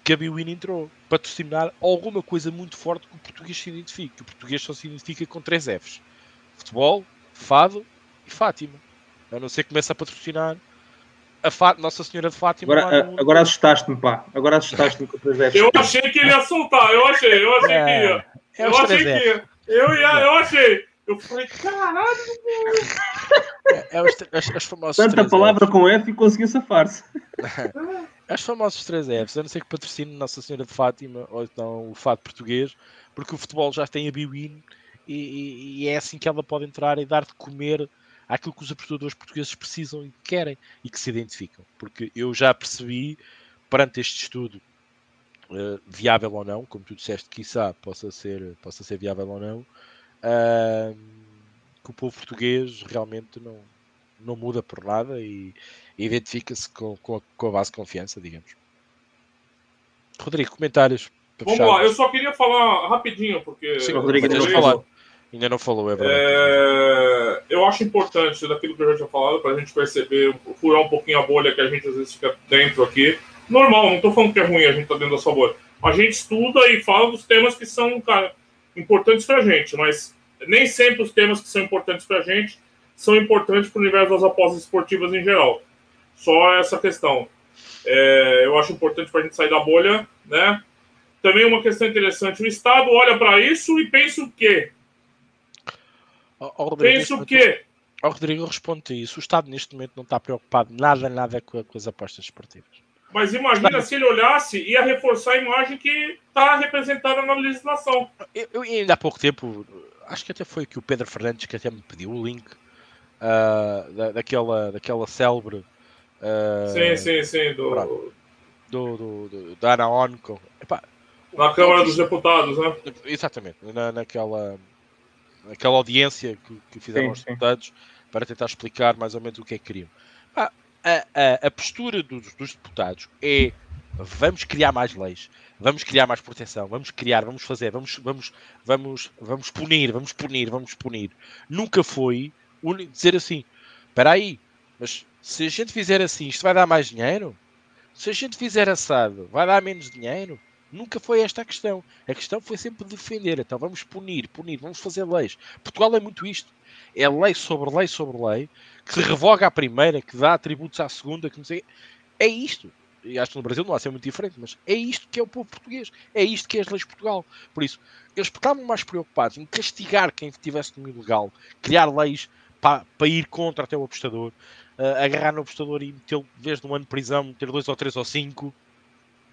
que a Biwin entrou, patrocinar alguma coisa muito forte que o português se identifique. O português só se identifica com três Fs: futebol, fado e Fátima. A não ser que comece a patrocinar a Fá... Nossa Senhora de Fátima. Agora, no... agora assustaste-me, pá. Agora assustaste-me com três Fs. Eu achei que ele ia soltar, eu achei, eu achei é, que ia. É eu achei que ia. Eu ia, eu achei. Eu falei, caralho, é, é os, as, as famosas Tanta palavra Fs. com F e conseguiu safar-se. As famosas 3 Fs, a não ser que patrocine Nossa Senhora de Fátima ou então o Fado português, porque o futebol já tem a Biwin e, e, e, é assim que ela pode entrar e dar de comer àquilo que os apostadores portugueses precisam e querem e que se identificam. Porque eu já percebi, perante este estudo, uh, viável ou não, como tu disseste, quiçá possa ser, possa ser viável ou não, uh, que o povo português realmente não, não muda por nada e identifica-se com, com, com, a base de confiança, digamos. Rodrigo, comentários. Vamos lá, eu só queria falar rapidinho, porque. Sim, Rodrigo, ainda não, falou, ainda não falou, é verdade. É... Eu acho importante, daquilo que eu já tinha falado, para a gente perceber, furar um pouquinho a bolha que a gente às vezes fica dentro aqui. Normal, não estou falando que é ruim a gente tá dentro dessa bolha. A gente estuda e fala dos temas que são, cara, importantes para a gente, mas nem sempre os temas que são importantes para a gente são importantes para o universo das apostas esportivas em geral. Só essa questão. É, eu acho importante para a gente sair da bolha, né? Também uma questão interessante: o Estado olha para isso e pensa o quê? pensa o quê? O Rodrigo responde isso. O Estado neste momento não está preocupado nada, nada com, com as apostas esportivas. Mas imagina se ele olhasse ia reforçar a imagem que está representada na legislação. Eu, eu, ainda há pouco tempo, acho que até foi que o Pedro Fernandes que até me pediu o link uh, da, daquela, daquela célebre. Uh, sim, sim, sim. Do... Do, do, do, da Ana Onco. Na Câmara dos Deputados, né? Exatamente, na, naquela, naquela audiência que, que fizeram os deputados para tentar explicar mais ou menos o que é que queriam. A, a, a, postura dos, dos, deputados é vamos criar mais leis, vamos criar mais proteção, vamos criar, vamos fazer, vamos, vamos, vamos, vamos punir, vamos punir, vamos punir. Nunca foi dizer assim: espera aí, mas se a gente fizer assim, isto vai dar mais dinheiro? Se a gente fizer assado, vai dar menos dinheiro? Nunca foi esta a questão. A questão foi sempre defender. Então vamos punir, punir, vamos fazer leis. Portugal é muito isto. É lei sobre lei sobre lei, que se revoga à primeira, que dá atributos à segunda, que não sei. É isto. E acho que no Brasil não há ser muito diferente, mas é isto que é o povo português. É isto que é as leis de Portugal. Por isso, eles estavam mais preocupados em castigar quem estivesse no ilegal, criar leis para, para ir contra até o apostador, uh, agarrar no apostador e metê-lo, em vez de um ano de prisão, meter dois ou três ou cinco,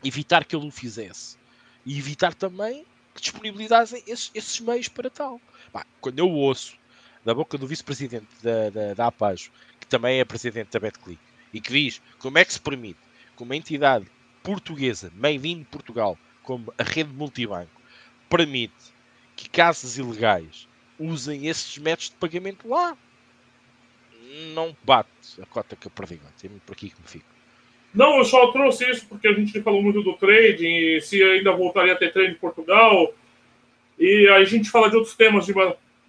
evitar que ele o fizesse. E evitar também que disponibilizassem esses, esses meios para tal. Pá, quando eu ouço da boca do vice-presidente da, da, da APAJO, que também é presidente da BetClick, e que diz como é que se permite que uma entidade portuguesa, made in Portugal, como a rede multibanco, permite que casas ilegais usem esses métodos de pagamento lá, não bate a cota que eu perdi. É por aqui que me fico. Não, eu só trouxe isso porque a gente falou muito do trading, se ainda voltaria a ter trading em Portugal. E a gente fala de outros temas de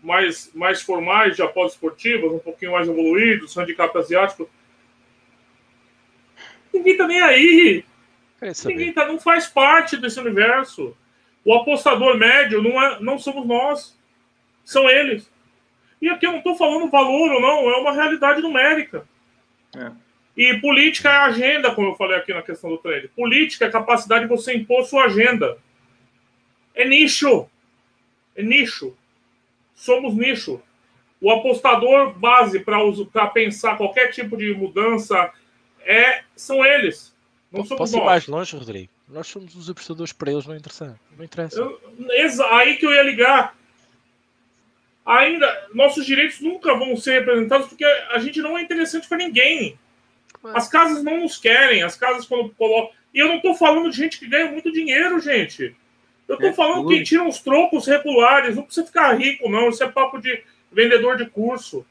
mais, mais formais, de apostas esportivas, um pouquinho mais evoluídos, handicap asiático. Ninguém tá nem aí. Ninguém tá, não faz parte desse universo. O apostador médio não, é, não somos nós. São eles. E aqui eu não estou falando valor ou não, é uma realidade numérica. É. E política é agenda, como eu falei aqui na questão do trade. Política é a capacidade de você impor sua agenda. É nicho. É nicho. Somos nicho. O apostador base para pensar qualquer tipo de mudança é, são eles. Não somos Posso nós. ir mais longe, Rodrigo? Nós somos os apostadores para eles, não interessa. Não interessa. Eu, aí que eu ia ligar. Ainda, nossos direitos nunca vão ser representados porque a gente não é interessante para ninguém. As casas não nos querem, as casas quando colocam. E eu não estou falando de gente que ganha muito dinheiro, gente. Eu estou é, falando que tira uns trocos regulares, não precisa ficar rico, não. Isso é papo de vendedor de curso.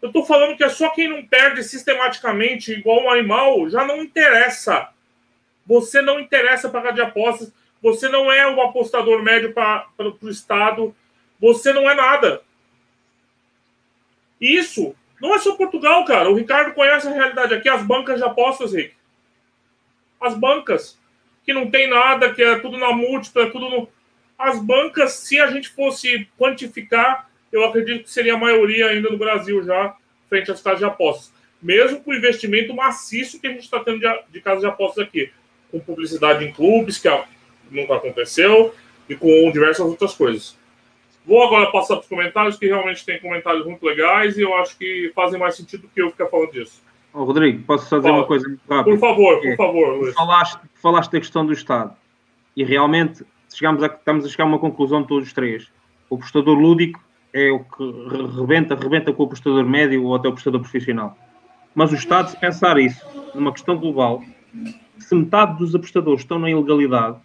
Eu estou falando que é só quem não perde sistematicamente, igual um animal, já não interessa. Você não interessa pagar de apostas. Você não é o um apostador médio para o Estado. Você não é nada. Isso não é só Portugal, cara. O Ricardo conhece a realidade aqui, as bancas de apostas, Rick. As bancas, que não tem nada, que é tudo na múltipla, é tudo no. As bancas, se a gente fosse quantificar, eu acredito que seria a maioria ainda no Brasil já, frente às casas de apostas. Mesmo com o investimento maciço que a gente está tendo de, de casas de apostas aqui. Com publicidade em clubes, que nunca aconteceu, e com diversas outras coisas. Vou agora passar para os comentários, que realmente tem comentários muito legais e eu acho que fazem mais sentido do que eu ficar falando disso. Oh, Rodrigo, posso só dizer Fala. uma coisa muito rápida? Por favor, por é, favor, Luís. Falaste, falaste da questão do Estado e realmente chegamos a, estamos a chegar a uma conclusão todos os três. O apostador lúdico é o que rebenta, rebenta com o apostador médio ou até o apostador profissional. Mas o Estado, se pensar isso numa questão global, se metade dos apostadores estão na ilegalidade,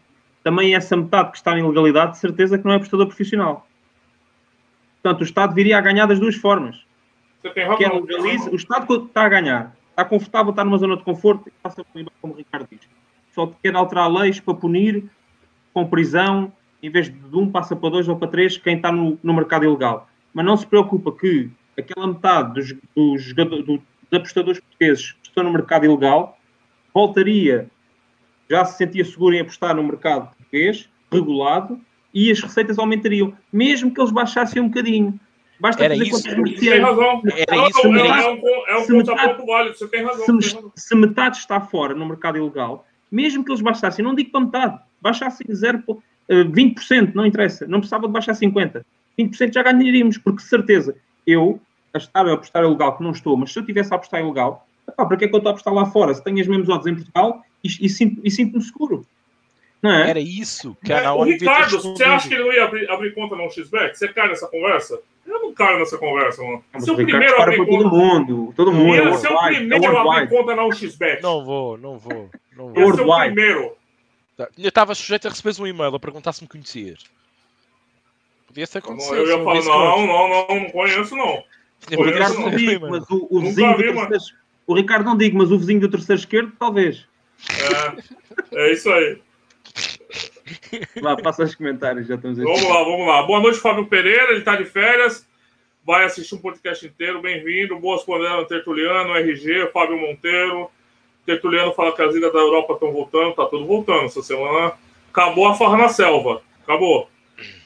também essa metade que está na ilegalidade, de certeza que não é apostador profissional. Portanto, o Estado viria a ganhar das duas formas. Você tem razão. Que legalize, o Estado está a ganhar, está confortável, está numa zona de conforto, passa como o Ricardo diz. Só quer alterar leis para punir com prisão, em vez de um passa para dois ou para três, quem está no, no mercado ilegal. Mas não se preocupa que aquela metade dos, dos, dos apostadores portugueses que estão no mercado ilegal voltaria, já se sentia seguro em apostar no mercado português, regulado, e as receitas aumentariam, mesmo que eles baixassem um bocadinho. Basta era isso, tem razão. Era isso, é, é, um, é um se metade, válido, você tem razão. Se, tem se, metade está fora no mercado ilegal, mesmo que eles baixassem, não digo para metade, baixassem 0, uh, 20%, não interessa, não precisava de baixar 50%. 20% já ganharíamos, porque de certeza, eu, a estar a apostar ilegal, que não estou, mas se eu tivesse a apostar ilegal, para que é que eu estou a apostar lá fora? Se tenho as mesmas odds em Portugal e, e, sinto, e sinto-me seguro. É? Era isso que a o Ricardo, você acha que ele não ia abrir, abrir conta no XBet? Você cai nessa conversa? Eu não caio nessa conversa, mano. Mas o primeiro a abrir conta... todo mundo. Todo mundo. Ia ser o primeiro a abrir conta na XBet. Não vou, não vou. Não vou. Ia ser o primeiro. Tá. Eu estava sujeito a receber um e-mail a perguntar se me conhecias. Podia ser acontecer. Eu ia falar, não, não, não, não conheço, não. O Ricardo não digo, mas o, o vizinho vi, terceiro... O Ricardo não digo, mas o vizinho do terceiro esquerdo, talvez. É, é isso aí. Vá, passa os comentários, já estamos Vamos lá, vamos lá. Boa noite, Fábio Pereira, ele está de férias, vai assistir um podcast inteiro, bem-vindo. Boas condenas, Tertuliano, RG, Fábio Monteiro. Tertuliano fala que as ilhas da Europa estão voltando, tá tudo voltando essa semana. Acabou a farra na selva, acabou.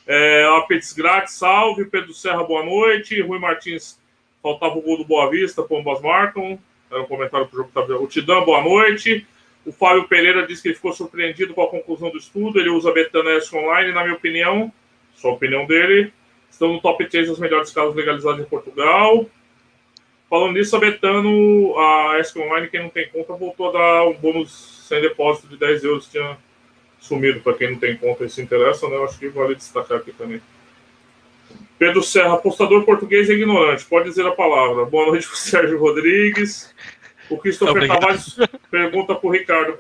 É, Apetes Grátis, salve. Pedro Serra, boa noite. Rui Martins, faltava o gol do Boa Vista, Pombas marcam. Era um comentário pro jogo que O Tidão, boa noite. O Fábio Pereira disse que ele ficou surpreendido com a conclusão do estudo. Ele usa Betano Online, na minha opinião, só a opinião dele, estão no top 3 das melhores casas legalizadas em Portugal. Falando nisso, a Betano, a ESC Online, quem não tem conta, voltou a dar um bônus sem depósito de 10 euros. Tinha, sumido para quem não tem conta e se interessa, né? Eu acho que vale destacar aqui também. Pedro Serra, apostador português é ignorante, pode dizer a palavra. Boa noite Sérgio Rodrigues. O Christopher Obrigado. Tavares pergunta para o Ricardo.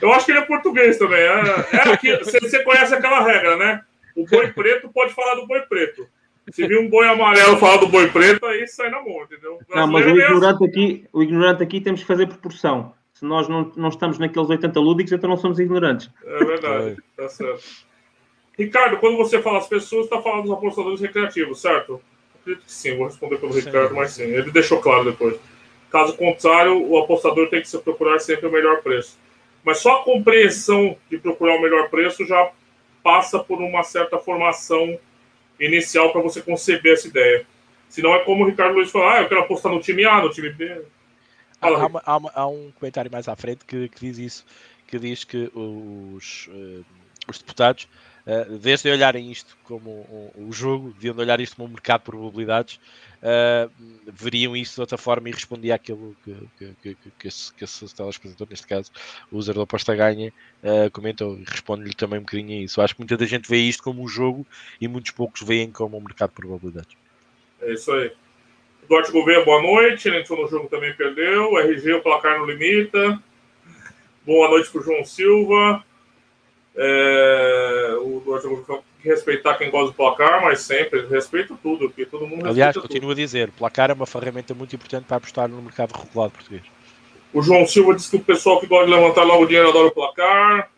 Eu acho que ele é português também. É, é aqui, você conhece aquela regra, né? O boi preto pode falar do boi preto. Se vir um boi amarelo falar do boi preto, aí sai na mão, entendeu? Não, mas o ignorante, aqui, o ignorante aqui temos que fazer proporção. Se nós não, não estamos naqueles 80 lúdicos, então não somos ignorantes. É verdade, tá certo. Ricardo, quando você fala as pessoas, está falando dos apostadores recreativos, certo? Acredito que sim, vou responder pelo sim. Ricardo, mas sim. Ele deixou claro depois. Caso contrário, o apostador tem que se procurar sempre o melhor preço. Mas só a compreensão de procurar o melhor preço já passa por uma certa formação inicial para você conceber essa ideia. Senão é como o Ricardo Luiz falou, ah, eu quero apostar no time A, no time B. Há, há, há, um comentário mais à frente que, que, diz isso, que diz que os, uh, os deputados, uh, desde de olharem isto como o, o jogo, deviam de olhar isto como um mercado de probabilidades, uh, veriam isso de outra forma e respondia àquilo que, que, que, que, esse, que esse telespectador, neste caso, o user da aposta ganha, uh, comentou e responde-lhe também um bocadinho a isso. Acho que muita gente vê isto como um jogo e muitos poucos veem como um mercado de probabilidades. É isso aí. Duarte Gouveia, boa noite. Ele entrou no jogo também perdeu. RG, o placar não limita. Boa noite para o João Silva. É, o Duarte Gouveia que respeitar quem gosta do placar, mas sempre respeita tudo, porque todo mundo Aliás, continuo a dizer, placar é uma ferramenta muito importante para apostar no mercado regulado português. O João Silva disse que o pessoal que gosta de levantar logo o dinheiro adora o placar.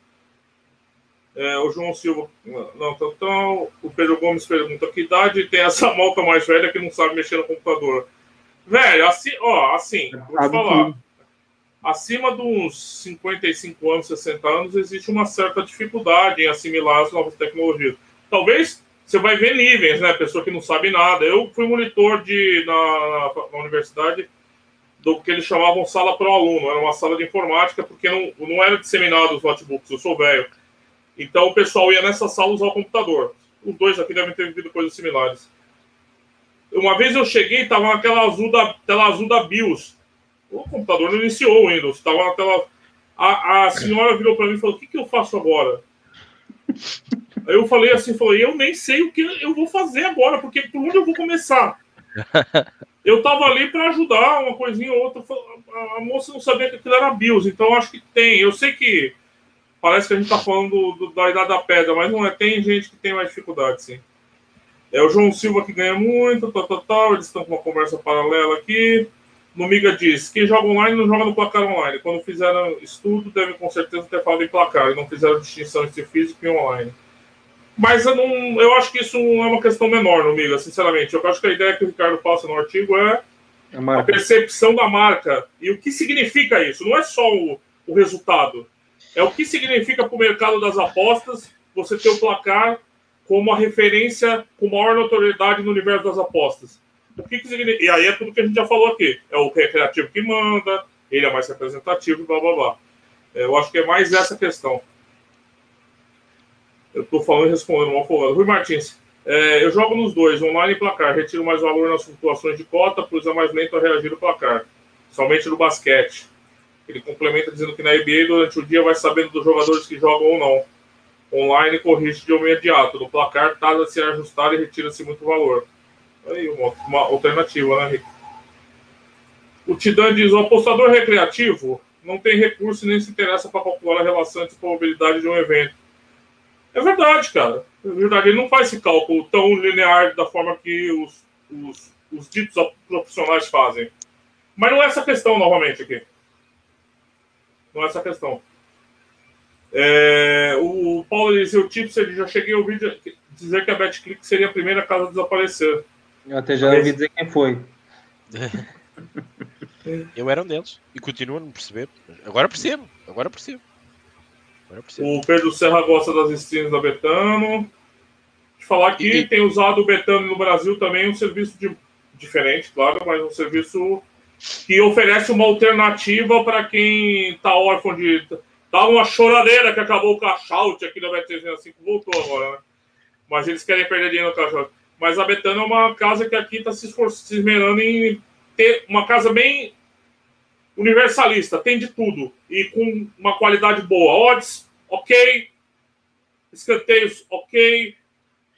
É, o João Silva, não, tão, tão. O Pedro Gomes pergunta: que idade tem essa malta mais velha que não sabe mexer no computador? Velho, assim, ó, assim, vou te falar acima de uns 55 anos, 60 anos, existe uma certa dificuldade em assimilar as novas tecnologias. Talvez você vai ver níveis, né? Pessoa que não sabe nada. Eu fui monitor de, na, na, na universidade do que eles chamavam sala para o aluno. Era uma sala de informática, porque não, não era disseminado os notebooks, eu sou velho. Então o pessoal ia nessa sala usar o computador. Os dois aqui devem ter vivido coisas similares. Uma vez eu cheguei, estava naquela azul da, tela azul da BIOS. O computador não iniciou o Windows, estava na tela. A, a senhora virou para mim e falou: O que, que eu faço agora? Aí eu falei assim, falei, eu nem sei o que eu vou fazer agora, porque por onde eu vou começar? Eu tava ali para ajudar, uma coisinha ou outra. A moça não sabia que aquilo era BIOS, então acho que tem. Eu sei que parece que a gente tá falando do, do, da idade da pedra, mas não é. Tem gente que tem mais dificuldade, sim. É o João Silva que ganha muito, tal, tal, tal. Eles estão com uma conversa paralela aqui. No Miga diz: quem joga online não joga no placar online. Quando fizeram estudo, devem com certeza ter falado em placar e não fizeram distinção entre físico e online. Mas eu, não, eu acho que isso não é uma questão menor no Miga, sinceramente. Eu acho que a ideia que o Ricardo passa no artigo é a, a percepção da marca. E o que significa isso? Não é só o, o resultado. É o que significa para o mercado das apostas você ter o placar como a referência com maior notoriedade no universo das apostas. O que, que significa? E aí é tudo que a gente já falou aqui. É o recreativo que manda, ele é mais representativo, blá blá blá. É, eu acho que é mais essa questão. Eu estou falando e respondendo mal falando. Rui Martins, é, eu jogo nos dois, online e placar. Retiro mais valor nas flutuações de cota, pois é mais lento a reagir ao placar. Somente no basquete. Ele complementa dizendo que na NBA, durante o dia, vai sabendo dos jogadores que jogam ou não. Online corrige de imediato. No placar, tarda se ajustar e retira-se muito valor. Aí, uma, uma alternativa, né, Rico? O Tidan diz: o apostador recreativo não tem recurso e nem se interessa para calcular a relação entre probabilidade de um evento é verdade, cara. É verdade. Ele não faz esse cálculo tão linear da forma que os, os, os ditos profissionais fazem. Mas não é essa questão, novamente, aqui. Não é essa questão. É, o Paulo Eliseu Tipser, já cheguei a ouvir dizer que a BetClick seria a primeira casa a desaparecer. Eu até já ouvi dizer quem foi. Eu era um deles. E continuo a não perceber. Agora percebo. Agora percebo. O Pedro Serra gosta das streams da Betano. De falar que e... tem usado o Betano no Brasil também um serviço de, diferente, claro, mas um serviço que oferece uma alternativa para quem está órfão de. Tá uma choradeira que acabou o cash-out aqui da Bet365, voltou agora, né? Mas eles querem perder dinheiro no cash-out. Mas a Betano é uma casa que aqui está se, se esmerando em ter uma casa bem universalista, tem de tudo. E com uma qualidade boa. Odds ok. Escanteios, ok.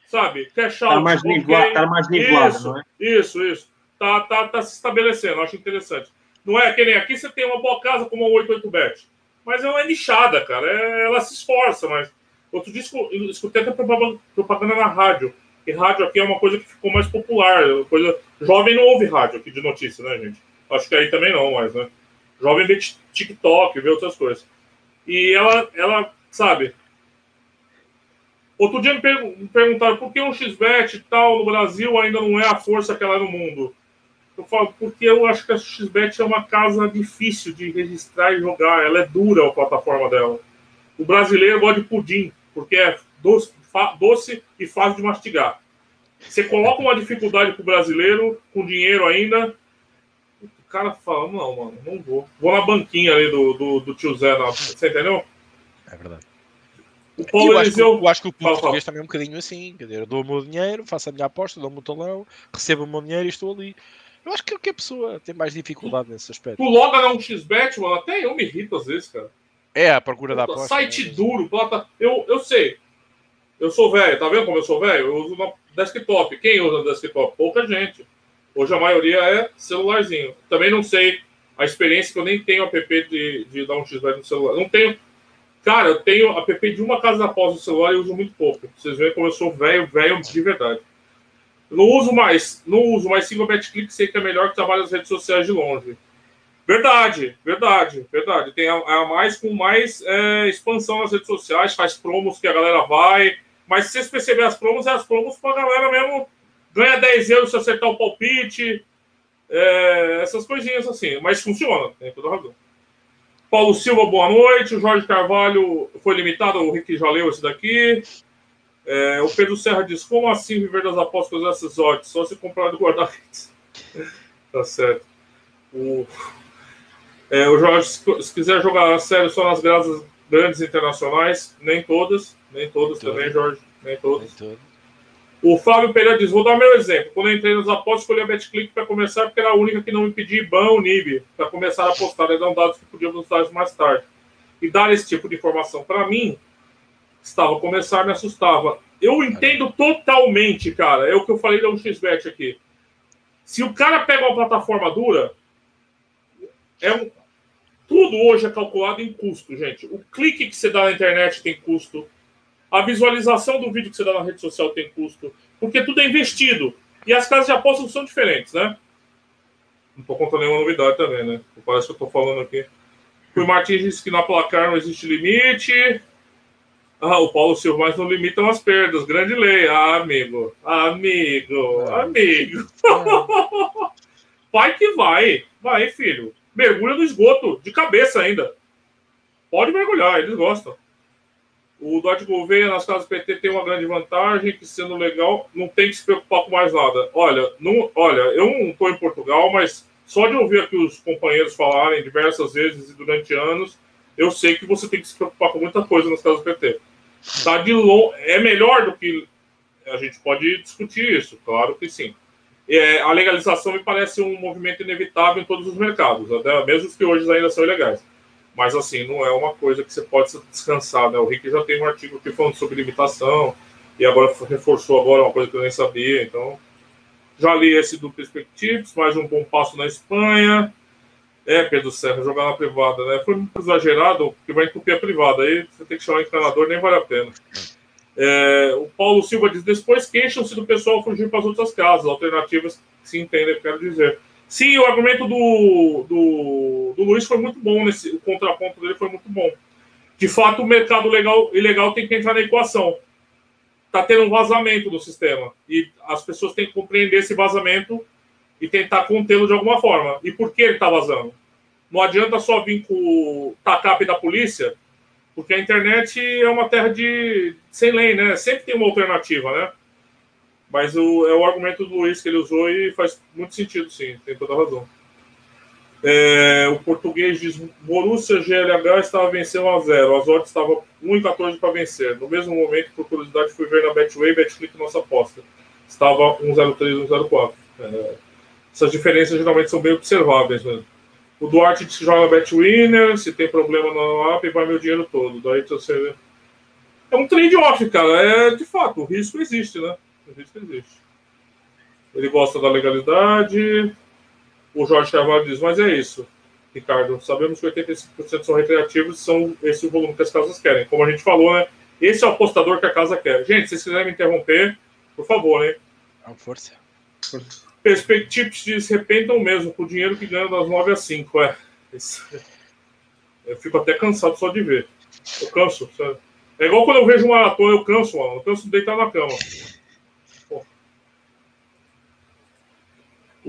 Sabe? Cash out, tá mais, okay. tá mais nivelado, isso, não é? Isso, isso. Tá, tá, tá se estabelecendo, acho interessante. Não é que nem aqui você tem uma boa casa como a 88bet. Mas ela é nichada, cara. É, ela se esforça, mas. Outro dia escutei até propaganda na rádio. E rádio aqui é uma coisa que ficou mais popular. Coisa... Jovem não ouve rádio aqui de notícia, né, gente? Acho que aí também não, mas, né? Jovem vê TikTok, vê outras coisas. E ela, ela sabe. Outro dia me, perguntaram por que o XBET tal no Brasil ainda não é a força que ela é no mundo. Eu falo, porque eu acho que a XBET é uma casa difícil de registrar e jogar. Ela é dura a plataforma dela. O brasileiro gosta de pudim, porque é doce, doce e fácil de mastigar. Você coloca uma dificuldade pro brasileiro, com dinheiro ainda, o cara fala, não, mano, não vou. Vou na banquinha ali do, do, do tio Zé, na... você entendeu? É verdade. O Paulo eu, acho que, eu acho que o Fala, português fala. também é um bocadinho assim. Quer dizer, eu dou o meu dinheiro, faço a minha aposta, dou o meu talão, recebo o meu dinheiro e estou ali. Eu acho que qualquer pessoa tem mais dificuldade nesse aspecto. Tu loga não um XBET, mano, até eu me irrito às vezes, cara. É a procura da aposta. Site né? duro, plata... eu, eu sei. Eu sou velho, tá vendo como eu sou velho? Eu uso no desktop. Quem usa desktop? Pouca gente. Hoje a maioria é celularzinho. Também não sei a experiência que eu nem tenho app de, de dar um XBET no celular. Não tenho. Cara, eu tenho app de uma casa da pós no celular e uso muito pouco. Vocês veem como eu sou velho, velho de verdade. Não uso mais, não uso, mas sigo o BetClick, sei que é melhor que trabalha nas redes sociais de longe. Verdade, verdade, verdade. Tem a, a mais com mais é, expansão nas redes sociais, faz promos que a galera vai. Mas se vocês perceberem as promos, é as promos pra galera mesmo. Ganha 10 euros se acertar o palpite. é, essas coisinhas assim. Mas funciona, tem toda razão. Paulo Silva, boa noite. O Jorge Carvalho foi limitado, o Rick já leu esse daqui. É, o Pedro Serra diz: Como assim viver das apostas dessas odds? Só se comprar do guarda-redes. tá certo. O, é, o Jorge, se, se quiser jogar a sério só nas graças grandes internacionais, nem todas, nem todas Todas. também, Jorge, nem todas. Nem todo. O Flávio Pereira diz: Vou dar meu exemplo. Quando eu entrei nas apostas, escolhi a BetClick para começar, porque era a única que não me pedia IBAN ou NIB para começar a apostar. Eram dados que podiam usar mais tarde. E dar esse tipo de informação para mim, estava começar, me assustava. Eu entendo totalmente, cara. É o que eu falei da 1xBet aqui. Se o cara pega uma plataforma dura, é um... tudo hoje é calculado em custo, gente. O clique que você dá na internet tem custo. A visualização do vídeo que você dá na rede social tem custo. Porque tudo é investido. E as casas de apostas são diferentes, né? Não estou contando nenhuma novidade também, né? Parece que eu estou falando aqui. O Martins disse que na placar não existe limite. Ah, o Paulo Silva, mas não limitam as perdas. Grande lei. Ah, amigo. Amigo. Ah. Amigo. Vai que vai. Vai, filho. Mergulha no esgoto. De cabeça ainda. Pode mergulhar, eles gostam. O Dodge Gouveia nas casas PT tem uma grande vantagem, que sendo legal, não tem que se preocupar com mais nada. Olha, não, olha eu não estou em Portugal, mas só de ouvir aqui os companheiros falarem diversas vezes e durante anos, eu sei que você tem que se preocupar com muita coisa nas casas PT. Tá de long... É melhor do que. A gente pode discutir isso, claro que sim. É, a legalização me parece um movimento inevitável em todos os mercados, até mesmo os que hoje ainda são ilegais. Mas, assim, não é uma coisa que você pode descansar, né? O Rick já tem um artigo aqui falando sobre limitação, e agora reforçou agora uma coisa que eu nem sabia, então... Já li esse do Perspectives, mais um bom passo na Espanha. É, Pedro Serra, jogar na privada, né? Foi muito exagerado, porque vai entupir a privada. Aí você tem que chamar encanador, nem vale a pena. É, o Paulo Silva diz: depois queixam-se do pessoal fugir para as outras casas, alternativas que se entendem, quero dizer. Sim, o argumento do, do, do Luiz foi muito bom, nesse, o contraponto dele foi muito bom. De fato, o mercado legal ilegal tem que entrar na equação. Está tendo um vazamento do sistema. E as pessoas têm que compreender esse vazamento e tentar contê-lo de alguma forma. E por que ele está vazando? Não adianta só vir com o TACAP da polícia, porque a internet é uma terra de sem lei, né? Sempre tem uma alternativa, né? Mas o, é o argumento do Luiz que ele usou e faz muito sentido, sim, tem toda razão. É, o português diz: Borussia GLH estava vencendo 1 a 0 As odds estavam 1,14 para vencer. No mesmo momento, por curiosidade, fui ver na Betway, Betclick, nossa aposta. Estava 1,03, 1,04. É, essas diferenças geralmente são bem observáveis. Né? O Duarte disse que joga Betwinner, se tem problema no app, vai meu dinheiro todo. Daí você. É um trade-off, cara. É de fato, o risco existe, né? Existe. Ele gosta da legalidade. O Jorge Carvalho diz, mas é isso, Ricardo. Sabemos que 85% são recreativos e são esse o volume que as casas querem. Como a gente falou, né? Esse é o apostador que a casa quer. Gente, se vocês quiserem me interromper, por favor, hein? Força. Perspectives diz repentam mesmo com o dinheiro que ganham das 9 às 5. É. Eu fico até cansado só de ver. Eu canso. Sabe? É igual quando eu vejo um maratona, eu canso, mano. Eu canso de deitar na cama.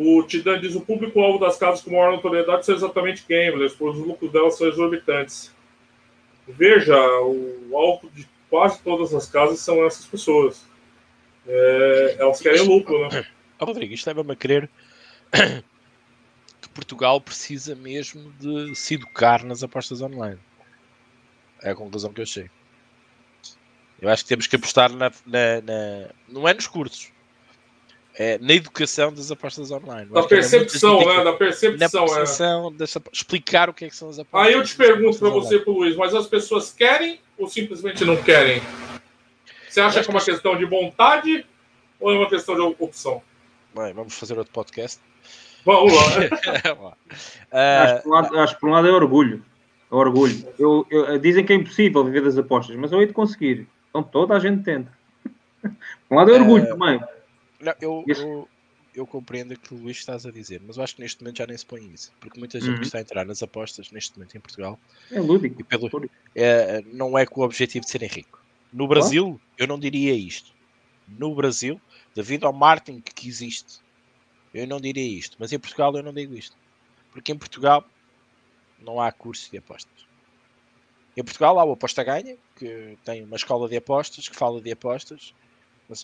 O Tidan diz o público-alvo das casas com maior notoriedade são exatamente gamblers, pois os lucros delas são exorbitantes. Veja, o alvo de quase todas as casas são essas pessoas. É, elas querem lucro, né? Rodrigo, isto leva-me a crer que Portugal precisa mesmo de se educar nas apostas online. É a conclusão que eu achei. Eu acho que temos que apostar na, na, na não é nos cursos, é, na educação das apostas online. Da percepção, né? Da percepção. Na percepção, é. dessa, explicar o que, é que são as apostas. Aí eu te pergunto para você, pro Luiz, mas as pessoas querem ou simplesmente não querem? Você acha que é uma questão de vontade ou é uma questão de opção? Bem, vamos fazer outro podcast. Vamos lá. acho, que um lado, acho por um lado é orgulho. É orgulho. Eu, eu, dizem que é impossível viver das apostas, mas eu hei de conseguir. Então toda a gente tenta. Por um lado é orgulho uh... também. Não, eu, eu, eu, compreendo o que o Luís estás a dizer, mas eu acho que neste momento já nem se põe isso. Porque muita gente uhum. que está a entrar nas apostas neste momento em Portugal é lúdico. Pelo, é, não é com o objetivo de serem rico. No Brasil, eu não diria isto. No Brasil, devido ao marketing que existe, eu não diria isto. Mas em Portugal eu não digo isto. Porque em Portugal não há curso de apostas. Em Portugal há o Aposta Ganha, que tem uma escola de apostas, que fala de apostas,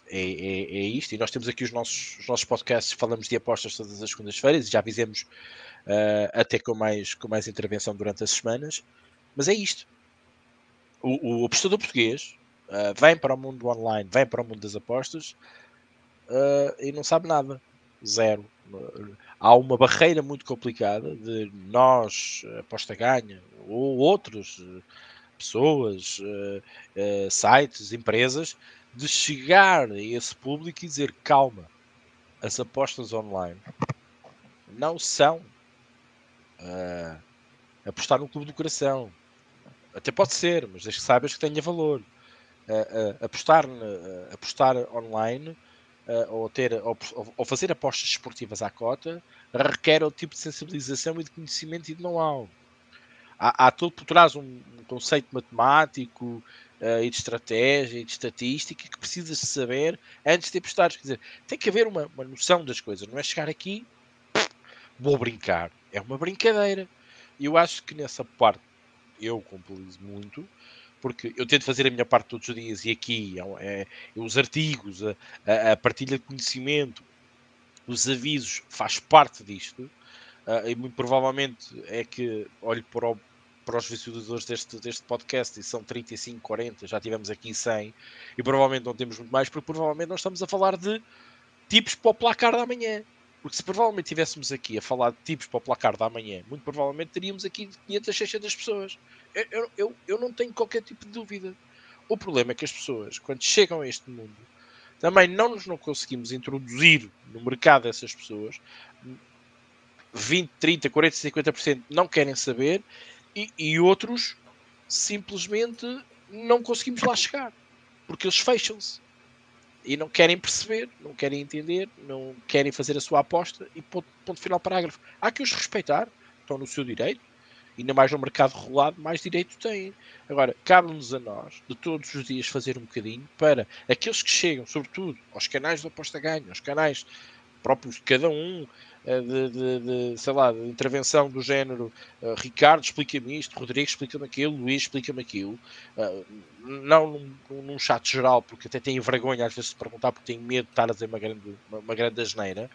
é, é, é, isto, e nós temos aqui os nossos, os nossos podcasts, falamos de apostas todas as segundas-feiras, já fizemos uh, até com mais, com mais intervenção durante as semanas, mas é isto. O, o apostador português uh, vem para o mundo online, vem para o mundo das apostas uh, e não sabe nada. Zero. Há uma barreira muito complicada de nós, aposta ganha, ou outros pessoas, sites, empresas, de chegar a esse público e dizer calma, as apostas online não são uh, apostar no clube do coração. Até pode ser, mas desde que saibas que tenha valor. Uh, uh, apostar, apostar online ou, ter, ou, ou, fazer apostas esportivas à cota requer outro tipo de sensibilização e de conhecimento e de know-how. Há, há todo por trás um, um conceito matemático, uh, e de estratégia e de estatística que precisas de saber antes de apostar. Quer dizer, tem que haver uma, uma noção das coisas, não é chegar aqui, vou brincar. É uma brincadeira. Eu acho que nessa parte eu complizo muito, porque eu tento fazer a minha parte todos os dias e aqui é, é, os artigos, a, a, a, partilha de conhecimento, os avisos, faz parte disto. Uh, e muito provavelmente é que olho para o, para os visualizadores deste, deste podcast e são 35, 40, já tivemos aqui 100 e provavelmente não temos muito mais porque provavelmente nós estamos a falar de tipos para o placar da manhã. Porque se provavelmente estivéssemos aqui a falar de tipos para o placar da manhã, muito provavelmente teríamos aqui 500, 600 pessoas. Eu, eu, eu, eu não tenho qualquer tipo de dúvida. O problema é que as pessoas, quando chegam a este mundo, também não nos não conseguimos introduzir no mercado essas pessoas. 20, 30, 40, 50% não querem saber e, e outros simplesmente não conseguimos lá chegar porque eles fecham-se e não querem perceber, não querem entender, não querem fazer a sua aposta e ponto, ponto final parágrafo. Há que os respeitar, estão no seu direito, ainda mais no mercado regulado, mais direito têm. Agora, cabe-nos a nós, de todos os dias, fazer um bocadinho para aqueles que chegam, sobretudo aos canais de aposta ganho, aos canais próprios de cada um, de, de, de, sei lá, de intervenção do género uh, Ricardo explica-me isto, Rodrigo explica-me aquilo, Luís explica-me aquilo, uh, não num, num, chat geral, porque até tenho vergonha às vezes de perguntar porque tenho medo de estar a dizer uma grande, uma, uma grande asneira,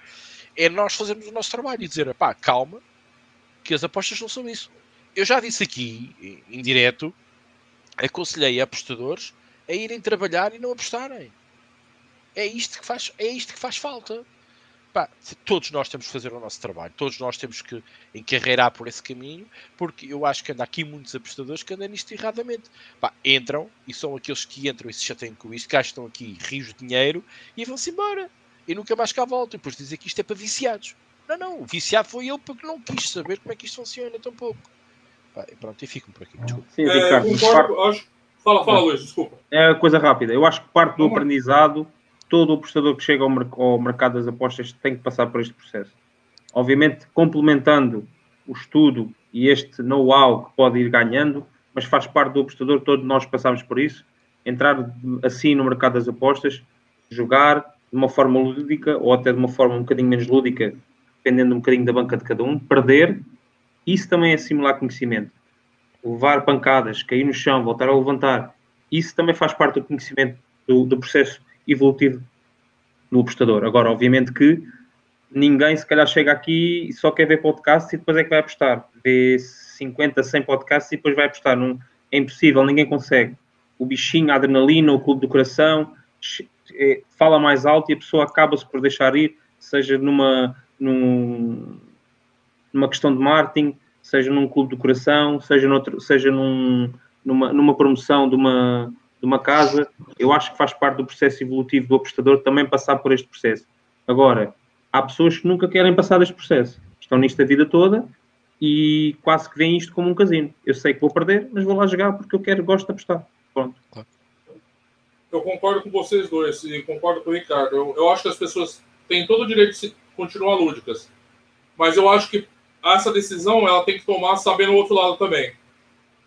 é nós fazermos o nosso trabalho e dizer, pá, calma, que as apostas não são isso. Eu já disse aqui, em direto, aconselhei apostadores a irem trabalhar e não apostarem. É isto que faz, é isto que faz falta pá, todos nós temos que fazer o nosso trabalho, todos nós temos que encarreirar por esse caminho, porque eu acho que anda aqui muitos apostadores que andam nisto erradamente. Pá, entram e são aqueles que entram e se chateiam com isto, gastam aqui rios de dinheiro e vão-se embora. E nunca mais cá voltam. E depois dizem que isto é para viciados. Não, não, o viciado foi ele porque não quis saber como é que isto funciona tão pouco. Pá, pronto, e fico por aqui, desculpa. Sim, Ricardo, é, concordo, acho... Fala, fala, Luís, desculpa. É coisa rápida. Eu acho que parte do Vamos. aprendizado todo o apostador que chega ao, ao mercado das apostas tem que passar por este processo. Obviamente, complementando o estudo e este know-how que pode ir ganhando, mas faz parte do apostador, todos nós passamos por isso. Entrar assim no mercado das apostas, jogar de uma forma lúdica ou até de uma forma um bocadinho menos lúdica, dependendo um bocadinho da banca de cada um, perder, isso também é simular conhecimento. Levar pancadas, cair no chão, voltar a levantar, isso também faz parte do conhecimento do, do processo evolutivo no apostador. Agora, obviamente que ninguém se calhar chega aqui e só quer ver podcasts e depois é que vai apostar. Vê 50, 100 podcasts e depois vai apostar. Não, é impossível, ninguém consegue. O bichinho, a adrenalina, o clube do coração, é, fala mais alto e a pessoa acaba-se por deixar ir, seja numa, num, numa questão de marketing, seja num clube do coração, seja, noutro, seja num, numa, numa promoção de uma, de uma casa, eu acho que faz parte do processo evolutivo do apostador também passar por este processo. Agora, há pessoas que nunca querem passar este processo, estão nisto a vida toda e quase que veem isto como um casino. Eu sei que vou perder, mas vou lá jogar porque eu quero, gosto de apostar. Pronto. Eu concordo com vocês dois e concordo com o Ricardo. Eu, eu acho que as pessoas têm todo o direito de continuar lúdicas, mas eu acho que essa decisão ela tem que tomar sabendo o outro lado também.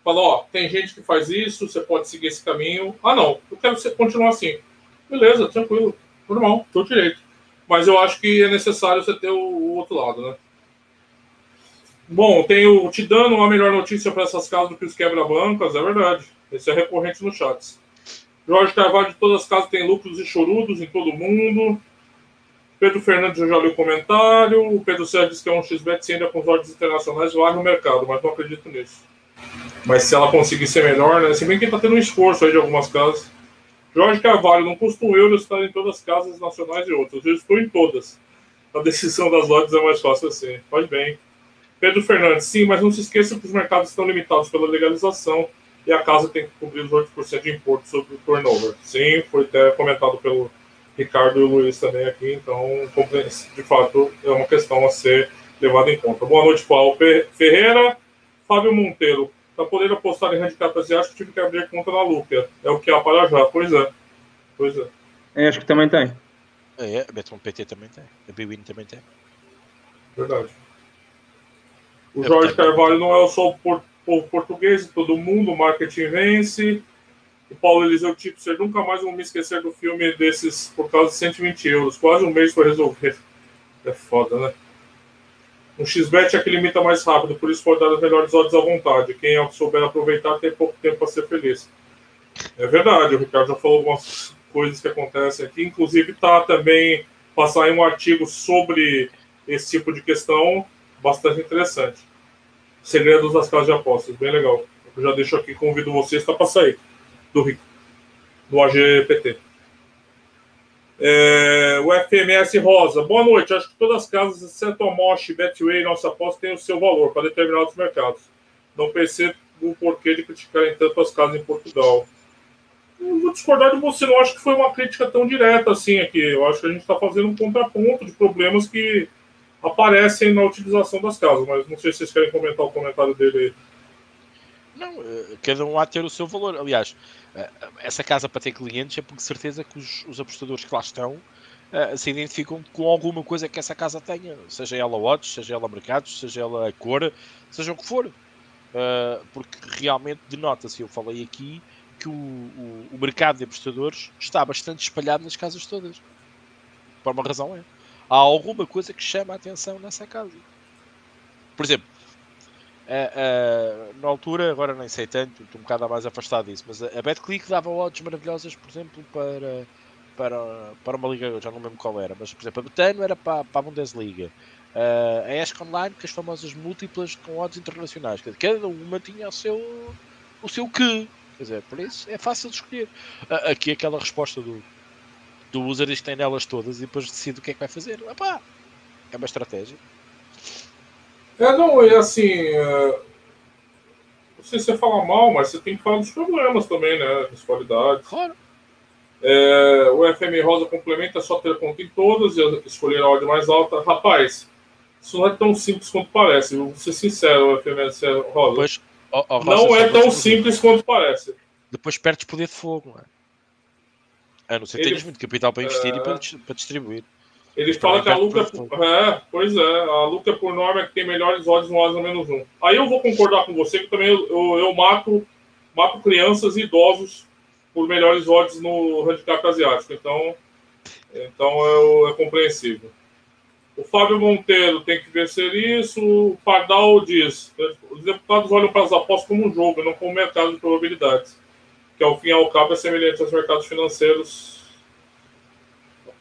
Fala, ó, tem gente que faz isso, você pode seguir esse caminho. Ah, não, eu quero continuar assim. Beleza, tranquilo, normal, tô direito. Mas eu acho que é necessário você ter o, outro lado, né? Bom, tenho te dando uma melhor notícia para essas casas do que os quebra-bancas, é verdade. Esse é recorrente nos chats. Jorge Carvalho de todas as casas tem lucros e chorudos em todo mundo. Pedro Fernandes, eu já li o comentário. O Pedro Sérgio diz que é um XBET ainda com os ordens internacionais lá no mercado, mas não acredito nisso. Mas se ela conseguir ser melhor, né? Se bem que está tendo um esforço aí de algumas casas. Jorge Carvalho, não custa um euro estar em todas as casas nacionais e outras. Eu estou em todas. A decisão das lojas é mais fácil assim. Faz bem. Pedro Fernandes, sim, mas não se esqueça que os mercados estão limitados pela legalização e a casa tem que cobrir os 8% de imposto sobre o turnover. Sim, foi até comentado pelo Ricardo e o Luiz também aqui, então, de fato, é uma questão a ser levada em conta. Boa noite, Paulo Ferreira. Fábio Monteiro, para poder apostar em handicap asiático, tive que abrir conta na Luca. É o que há para já. Pois é. Pois é. é acho que também tem. É, a Betson PT também tem. A Bwin também tem. Verdade. O é Jorge Carvalho não é só o povo português, todo mundo, o marketing vence. O Paulo Eliseu Tipser, nunca mais vou me esquecer do filme desses por causa de 120 euros. Quase um mês para resolver. É foda, né? Um XBET é que limita mais rápido, por isso pode dar as melhores odds à vontade. Quem souber aproveitar tem pouco tempo para ser feliz. É verdade, o Ricardo já falou algumas coisas que acontecem aqui. Inclusive, está também passar um artigo sobre esse tipo de questão bastante interessante. Segredos das casas de apostas, bem legal. Eu já deixo aqui, convido vocês, está para sair do, do AGPT. É, o FMS Rosa, boa noite. Acho que todas as casas, exceto a Mosh, Betway e Nossa Aposta, têm o seu valor para determinados mercados. Não percebo o porquê de criticarem tanto as casas em Portugal. Eu vou discordar de você, não acho que foi uma crítica tão direta assim aqui. Eu acho que a gente está fazendo um contraponto de problemas que aparecem na utilização das casas, mas não sei se vocês querem comentar o comentário dele aí. Não, eh, cada um há de ter o seu valor. Aliás, essa casa para ter clientes é porque certeza que os, os apostadores que lá estão uh, se identificam com alguma coisa que essa casa tenha, seja ela odds, seja ela mercados, seja ela cor, seja o que for. Uh, porque realmente denota-se, eu falei aqui, que o, o, o, mercado de apostadores está bastante espalhado nas casas todas. Por uma razão é. Há alguma coisa que chama a atenção nessa casa. Por exemplo, Uh, na altura, agora nem sei tanto, estou um bocado mais afastado disso, mas a, BetClick dava odds maravilhosas, por exemplo, para, para, para uma liga, eu já não lembro qual era, mas por exemplo, a Betano era para, para a Bundesliga. Uh, a ESC Online, com as famosas múltiplas com odds internacionais, dizer, cada uma tinha o seu, o seu que, quer dizer, por isso é fácil de escolher. aqui aquela resposta do, do user diz que tem nelas todas e depois decide o que é que vai fazer. Epá, é uma estratégia. É, não, é assim. É... Não sei se você fala mal, mas você tem que falar dos problemas também, né? Das qualidades. Claro. É, o FM Rosa complementa só ter conta em todas e escolher a ordem mais alta. Rapaz, isso não é tão simples quanto parece. Vou ser sincero, o FM Rosa. Pois, Rosa não é tão simples quanto parece. Depois perdes poder de fogo, não é? A não ser que tenhas muito capital para investir é... e para, para distribuir. Ele fala que a Luca. É, pois é, a Luca por norma é que tem melhores odds no Asa menos um. Aí eu vou concordar com você que também eu, eu, eu mato, mato crianças e idosos por melhores odds no handicap asiático. Então, então é, é compreensível. O Fábio Monteiro tem que vencer isso. O Pardal diz: os deputados olham para as apostas como um jogo, não como um mercado de probabilidades, que ao fim e ao cabo é semelhante aos mercados financeiros.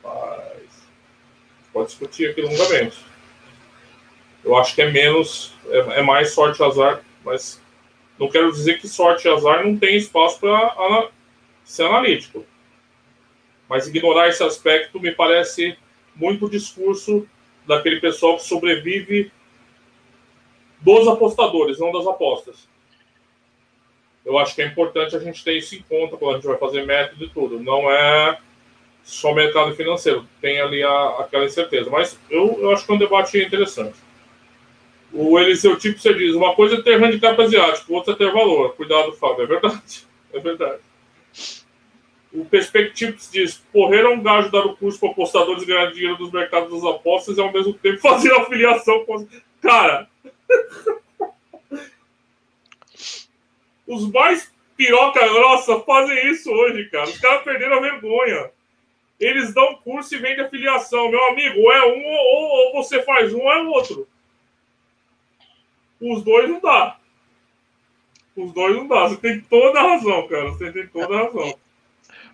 Rapaz pode discutir aqui longamente. Eu acho que é menos, é, é mais sorte e azar, mas não quero dizer que sorte e azar não tem espaço para ser analítico. Mas ignorar esse aspecto me parece muito discurso daquele pessoal que sobrevive dos apostadores, não das apostas. Eu acho que é importante a gente ter isso em conta quando a gente vai fazer método e tudo. Não é só mercado financeiro. Tem ali a, aquela incerteza. Mas eu, eu acho que é um debate interessante. O Eliseu Tipo, você diz, uma coisa é ter handicap asiático, outra é ter valor. Cuidado, Fábio. É verdade. É verdade. O Perspectives diz, correr um gajo dar o curso para apostadores ganhar dinheiro dos mercados das apostas e ao mesmo tempo fazer afiliação com... Cara... Os mais piroca grossa fazem isso hoje, cara. Os caras perderam a vergonha eles dão curso e vendem afiliação. Meu amigo, ou é um ou, ou você faz um ou é o outro. Os dois não dá. Os dois não dá. Você tem toda a razão, cara. Você tem toda a razão.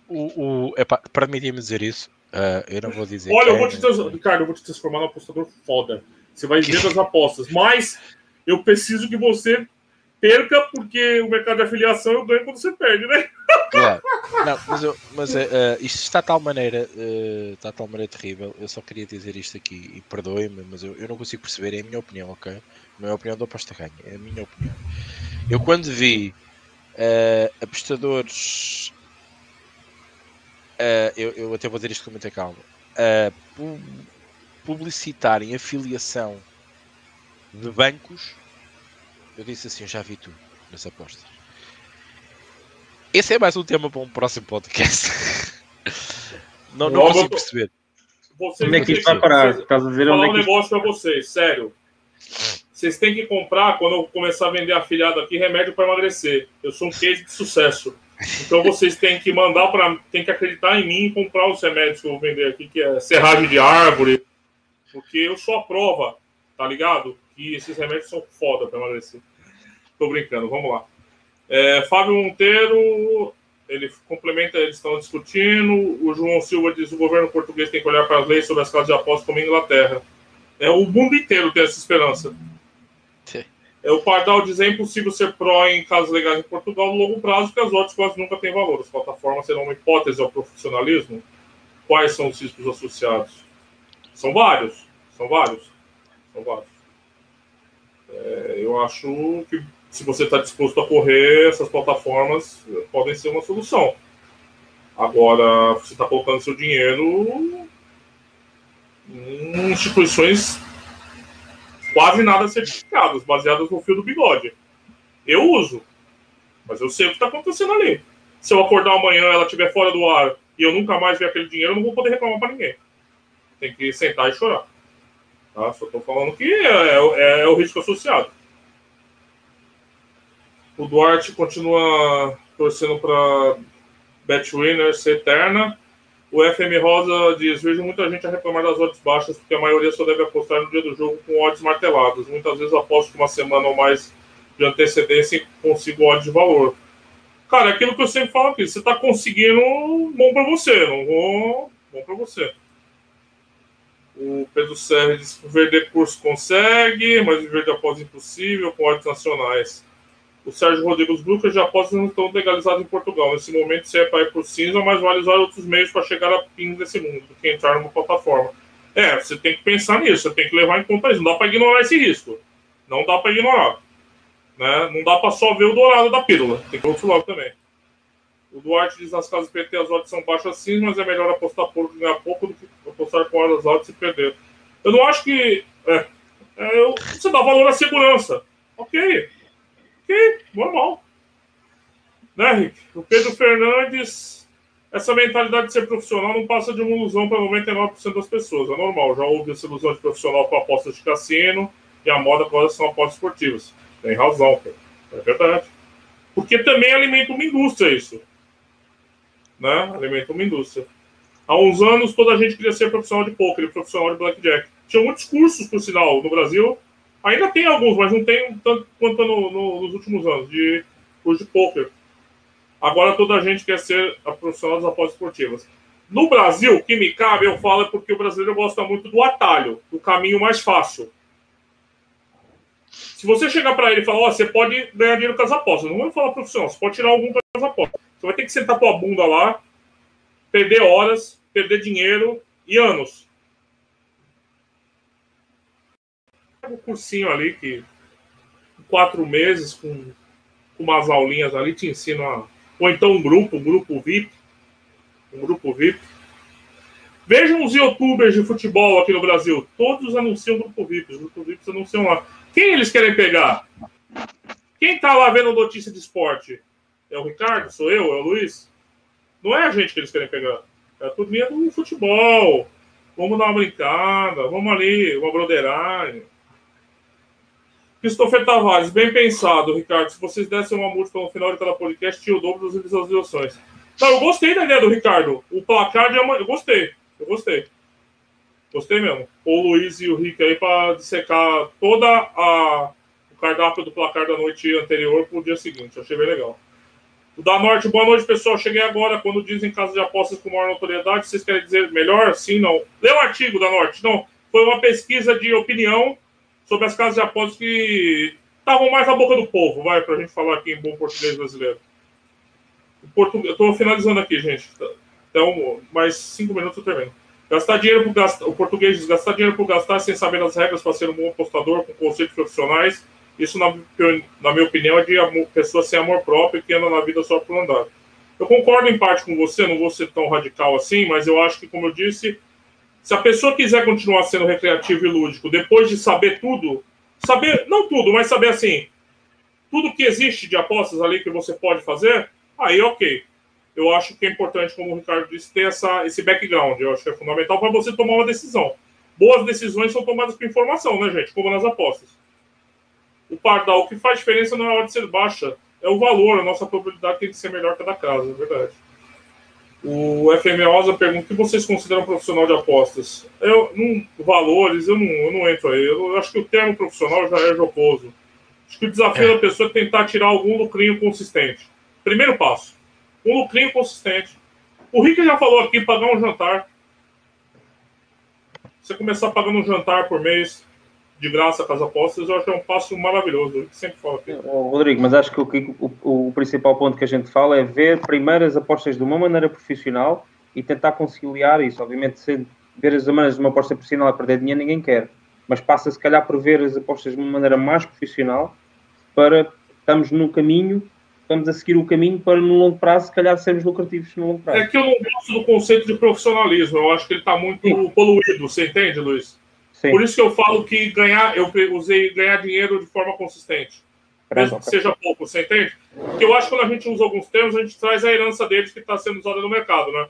O, o, é para me dizer isso, uh, eu não vou dizer. Olha, eu vou é, te transformar, Ricardo, eu vou te transformar num apostador foda. Você vai ver das apostas. Mas eu preciso que você perca, porque o mercado de afiliação eu ganho quando você perde, né? Claro. Não, mas, eu, mas uh, isto está de tal maneira, uh, está de tal maneira terrível. Eu só queria dizer isto aqui e perdoe-me, mas eu, eu não consigo perceber. É a minha opinião, ok? Não é a opinião do aposta ganha, é a minha opinião. Eu quando vi apostadores, eu, eu, até vou dizer isto com muita calma, publicitarem afiliação de bancos eu disse assim, eu já vi tudo nas apostas. Esse é mais um tema para um próximo podcast. não, não consigo perceber. Vocês, onde é que isto vai parar? Vocês, Estás a dizer onde é que... um negócio para vocês, sério. Vocês têm que comprar, quando eu começar a vender afiliado aqui, remédio para emagrecer. Eu sou um case de sucesso. Então vocês têm que mandar para. Tem que acreditar em mim e comprar os remédios que eu vou vender aqui, que é serragem de árvore. Porque eu sou a prova, tá ligado? Que esses remédios são foda para emagrecer. Tô brincando, vamos lá. É, Fábio Monteiro, ele complementa, eles estão discutindo. O João Silva diz: o governo português tem que olhar para as leis sobre as casas de apostas como a Inglaterra. É, o mundo inteiro tem essa esperança. Sim. É, o Pardal diz: é impossível ser pró em casos legais em Portugal no longo prazo, porque as odds quase nunca têm valor. As plataformas serão uma hipótese ao profissionalismo. Quais são os riscos associados? São vários. São vários. São vários. É, eu acho que se você está disposto a correr, essas plataformas podem ser uma solução. Agora, você está colocando seu dinheiro em instituições quase nada certificadas, baseadas no fio do bigode. Eu uso, mas eu sei o que está acontecendo ali. Se eu acordar amanhã ela estiver fora do ar e eu nunca mais ver aquele dinheiro, eu não vou poder reclamar para ninguém. Tem que sentar e chorar. Tá? Só estou falando que é, é, é o risco associado. O Duarte continua torcendo para Betwinner ser eterna. O FM Rosa diz: Vejo muita gente a reclamar das odds baixas, porque a maioria só deve apostar no dia do jogo com odds marteladas. Muitas vezes aposto com uma semana ou mais de antecedência e consigo odds de valor. Cara, é aquilo que eu sempre falo aqui: você está conseguindo, bom para você, não vou. Bom para você. O Pedro Serra diz que o vender curso consegue, mas viver de após impossível com odds nacionais. o Sérgio Rodrigues Lucas de apostas não estão legalizados em Portugal. Nesse momento, se é para ir por cinza, mas vale usar outros meios para chegar a pins desse mundo do que entrar numa plataforma. É, você tem que pensar nisso, você tem que levar em conta isso. Não dá para ignorar esse risco. Não dá para ignorar. Né? Não dá para só ver o dourado da pílula. Tem que outro lado também. O Duarte diz nas casas PT as odds são baixas sim, mas é melhor apostar pouco ganhar pouco do que apostar com horas altas e perder. Eu não acho que. É, é, você dá valor à segurança. Ok. Ok, normal. Né, Rick? O Pedro Fernandes. Essa mentalidade de ser profissional não passa de uma ilusão para 99% das pessoas. É normal. Já houve essa ilusão de profissional com apostas de cassino e a moda agora são apostas esportivas. Tem razão. É verdade. Porque também alimenta uma indústria isso né? Alimenta uma indústria. Há uns anos, toda a gente queria ser profissional de poker, profissional de blackjack. Tinha muitos cursos, por sinal, no Brasil. Ainda tem alguns, mas não tem tanto quanto no, no, nos últimos anos, de curso de poker. Agora toda a gente quer ser a profissional das apostas esportivas. No Brasil, que me cabe, eu falo, é porque o brasileiro gosta muito do atalho, do caminho mais fácil. Se você chegar para ele e falar, oh, você pode ganhar dinheiro com as apostas, não vamos falar profissional, você pode tirar algum com as apostas. Você vai ter que sentar tua bunda lá, perder horas, perder dinheiro e anos. Um cursinho ali que quatro meses com, com umas aulinhas ali te ensina. Ou então um grupo, um grupo VIP. Um grupo VIP. Vejam os youtubers de futebol aqui no Brasil. Todos anunciam grupo VIP. Os grupos VIP anunciam lá. Quem eles querem pegar? Quem tá lá vendo notícia de esporte? É o Ricardo? Sou eu? É o Luiz? Não é a gente que eles querem pegar. É a turminha do futebol. Vamos dar uma brincada. Vamos ali, uma broderagem. Christopher Tavares, bem pensado, Ricardo. Se vocês dessem uma música no final de cada podcast, tinha o dobro das visualizações. Não, eu gostei da ideia do Ricardo. O placar de amanhã. Eu gostei. Eu gostei. Gostei mesmo. O Luiz e o Rick aí para dissecar toda a o cardápio do placar da noite anterior para o dia seguinte. Achei bem legal. O da Norte, boa noite, pessoal. Cheguei agora. Quando dizem casa de apostas com maior notoriedade, vocês querem dizer melhor? Sim, não. Lê o artigo da Norte. Não. Foi uma pesquisa de opinião sobre as casas de apostas que estavam mais na boca do povo, vai, para a gente falar aqui em bom português brasileiro. Portu... Eu estou finalizando aqui, gente. Então, mais cinco minutos eu termino. Gastar dinheiro por gastar. O português diz gastar dinheiro por gastar sem saber as regras para ser um bom apostador com conceitos profissionais isso, na, na minha opinião, é de amor, pessoa sem amor próprio que anda na vida só por andar. Eu concordo em parte com você, não vou ser tão radical assim, mas eu acho que, como eu disse, se a pessoa quiser continuar sendo recreativo e lúdico, depois de saber tudo, saber, não tudo, mas saber assim, tudo que existe de apostas ali que você pode fazer, aí ok. Eu acho que é importante, como o Ricardo disse, ter essa, esse background. Eu acho que é fundamental para você tomar uma decisão. Boas decisões são tomadas com informação, né, gente? Como nas apostas o pardal. O que faz diferença não é a hora de ser baixa, é o valor. A nossa probabilidade tem que ser melhor que a da casa, é verdade. O FMOsa pergunta o que vocês consideram profissional de apostas. Eu, não, valores, eu não, eu não entro aí. Eu acho que o termo profissional já é jocoso. Acho que o desafio é. da pessoa é tentar tirar algum lucrinho consistente. Primeiro passo. Um lucrinho consistente. O Rick já falou aqui, pagar um jantar. Você começar pagando um jantar por mês, de graça com as apostas, eu acho que é um passo maravilhoso. Sempre falo aqui. Rodrigo, mas acho que o, o, o, principal ponto que a gente fala é ver primeiro as apostas de uma maneira profissional e tentar conciliar isso. Obviamente, se ver as maneiras de uma aposta profissional a perder dinheiro, ninguém quer. Mas passa, se calhar, por ver as apostas de uma maneira mais profissional para estamos no caminho, estamos a seguir o caminho para, no longo prazo, se calhar, sermos lucrativos no longo prazo. É que eu não gosto do conceito de profissionalismo. Eu acho que ele está muito Sim. poluído. Você entende, Luiz? Sim. Por isso que eu falo que ganhar, eu usei ganhar dinheiro de forma consistente. Mesmo que seja pouco, você entende? Porque eu acho que quando a gente usa alguns termos, a gente traz a herança deles que está sendo usada no mercado, né?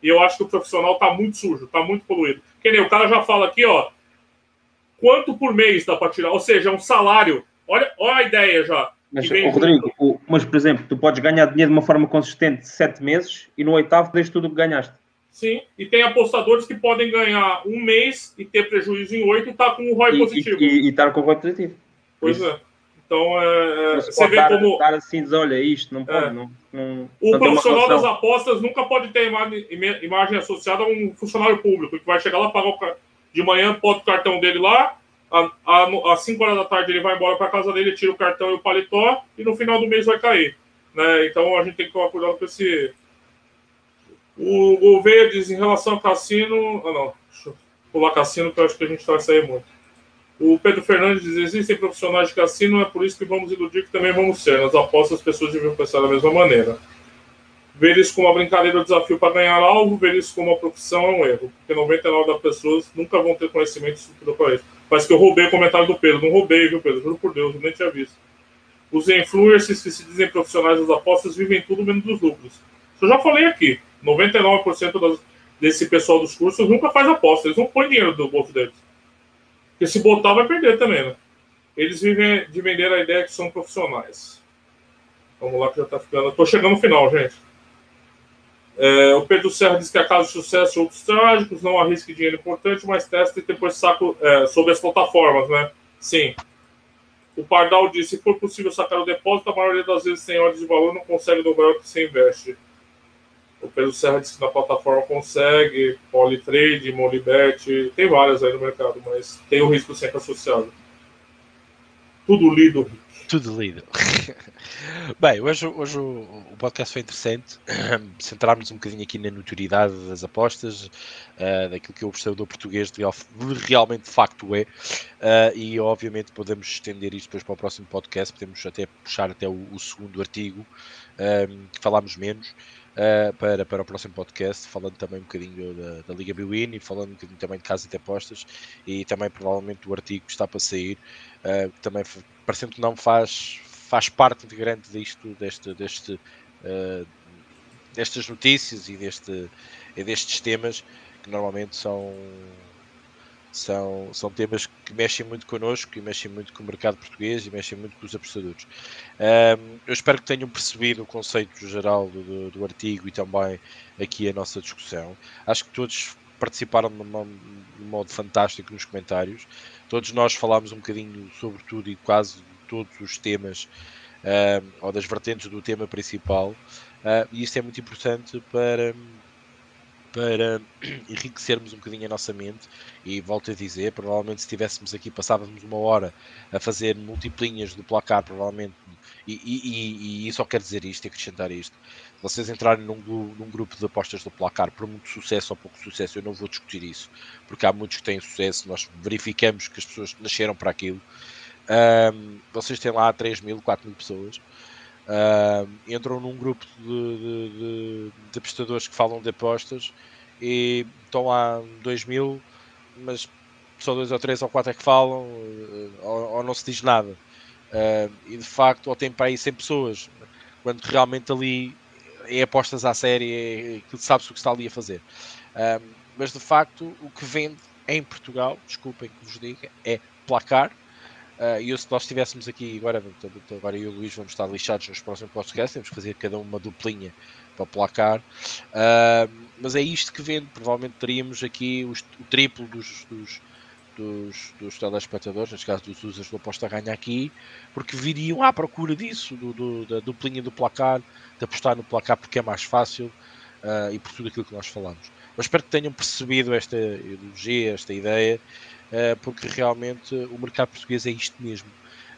E eu acho que o profissional está muito sujo, está muito poluído. Que nem o cara já fala aqui, ó. Quanto por mês dá para tirar? Ou seja, é um salário. Olha, olha a ideia já. Mas, Rodrigo, o, mas, por exemplo, tu podes ganhar dinheiro de uma forma consistente sete meses e no oitavo deixas tudo o que ganhaste. Sim, e tem apostadores que podem ganhar um mês e ter prejuízo em oito e estar tá com o ROI positivo. E estar tá com o ROI positivo. Pois é. Então, é, você, você vê dar, como. Dar assim, diz, olha, isto não pode. É. Não, não, o não profissional das apostas nunca pode ter imagem, imagem associada a um funcionário público, que vai chegar lá, pagar o, de manhã, bota o cartão dele lá, às 5 horas da tarde ele vai embora para casa dele, tira o cartão e o paletó, e no final do mês vai cair. Né? Então a gente tem que tomar cuidado com esse. O Gouveia diz em relação ao cassino. Ah, não. Deixa eu pular cassino, que eu acho que a gente vai sair muito. O Pedro Fernandes diz: existem profissionais de cassino, é por isso que vamos iludir que também vamos ser. Nas apostas, as pessoas devem pensar da mesma maneira. Ver isso como uma brincadeira ou desafio para ganhar algo, ver isso como uma profissão é um erro. Porque 99% das pessoas nunca vão ter conhecimento estrutura para isso. Parece que eu roubei o comentário do Pedro. Não roubei, viu, Pedro? Juro por Deus, eu nem tinha visto. Os influencers que se dizem profissionais das apostas vivem tudo menos dos lucros. Isso eu já falei aqui. 99% das, desse pessoal dos cursos nunca faz aposta. Eles não põem dinheiro do bolso deles. Porque se botar, vai perder também, né? Eles vivem de vender a ideia que são profissionais. Vamos lá que já tá ficando. Tô chegando no final, gente. É, o Pedro Serra diz que a casa de sucesso e outros trágicos não arrisque dinheiro importante, mas testa e depois saco é, sobre as plataformas, né? Sim. O Pardal disse: se for possível sacar o depósito, a maioria das vezes sem ordem de valor não consegue dobrar o que você investe. O Pedro Serra disse que na plataforma consegue, Polytrade, Molibet, tem várias aí no mercado, mas tem o risco sempre associado. Tudo lido. Tudo lido. Bem, hoje, hoje o, o, podcast foi interessante. Centrámos um bocadinho aqui na notoriedade das apostas, uh, daquilo que o observador português de, realmente de facto é. Uh, e obviamente podemos estender isto depois para o próximo podcast. Podemos até puxar até o, o segundo artigo, um, que falámos menos. Uh, para, para o próximo podcast, falando também um bocadinho da, da Liga Biwin e falando um bocadinho também de casa de apostas e também provavelmente do artigo que está para sair, uh, que também parecendo que não faz, faz parte integrante disto, deste, deste, uh, destas notícias e, deste, e destes temas que normalmente são, são, são temas que mexem muito connosco e mexem muito com o mercado português e mexem muito com os apostadores. Um, eu espero que tenham percebido o conceito geral do, do, artigo e também aqui a nossa discussão. Acho que todos participaram de, uma, de um modo fantástico nos comentários. Todos nós falámos um bocadinho sobre tudo e quase todos os temas uh, ou das vertentes do tema principal. Uh, e isso é muito importante para, para enriquecermos um bocadinho a nossa mente. E volto a dizer, provavelmente se estivéssemos aqui, passávamos uma hora a fazer multiplinhas do placar, provavelmente. E, e, e, e só quer dizer isto, acrescentar isto. Vocês entrarem num, num, grupo de apostas do placar, por muito sucesso ou pouco sucesso, eu não vou discutir isso, porque há muitos que têm sucesso, nós verificamos que as pessoas nasceram para aquilo um, vocês têm lá 3 mil, 4 mil pessoas. Um, entram num grupo de, de, de, de, apostadores que falam de apostas e estão lá 2 mil, mas só 2 ou 3 ou 4 é que falam, eh, ou, ou não se diz nada. Uh, e de facto, ou tem para aí 100 pessoas, quando realmente ali é apostas à série, é, sabe-se o que está ali a fazer. Uh, mas de facto, o que vende em Portugal, desculpem que vos diga, é placar Uh, e se nós estivéssemos aqui, agora, agora eu e o Luís vamos estar lixados nos próximos podcasts, temos que fazer cada uma duplinha para placar. Uh, mas é isto que vende. Provavelmente teríamos aqui os, o triplo dos, dos, dos, dos telespectadores, neste caso dos users do Aposta Ganha aqui, porque viriam à procura disso, do, do, da duplinha do placar, de apostar no placar porque é mais fácil uh, e por tudo aquilo que nós falamos. Mas espero que tenham percebido esta ideologia, esta ideia porque realmente o mercado português é isto mesmo.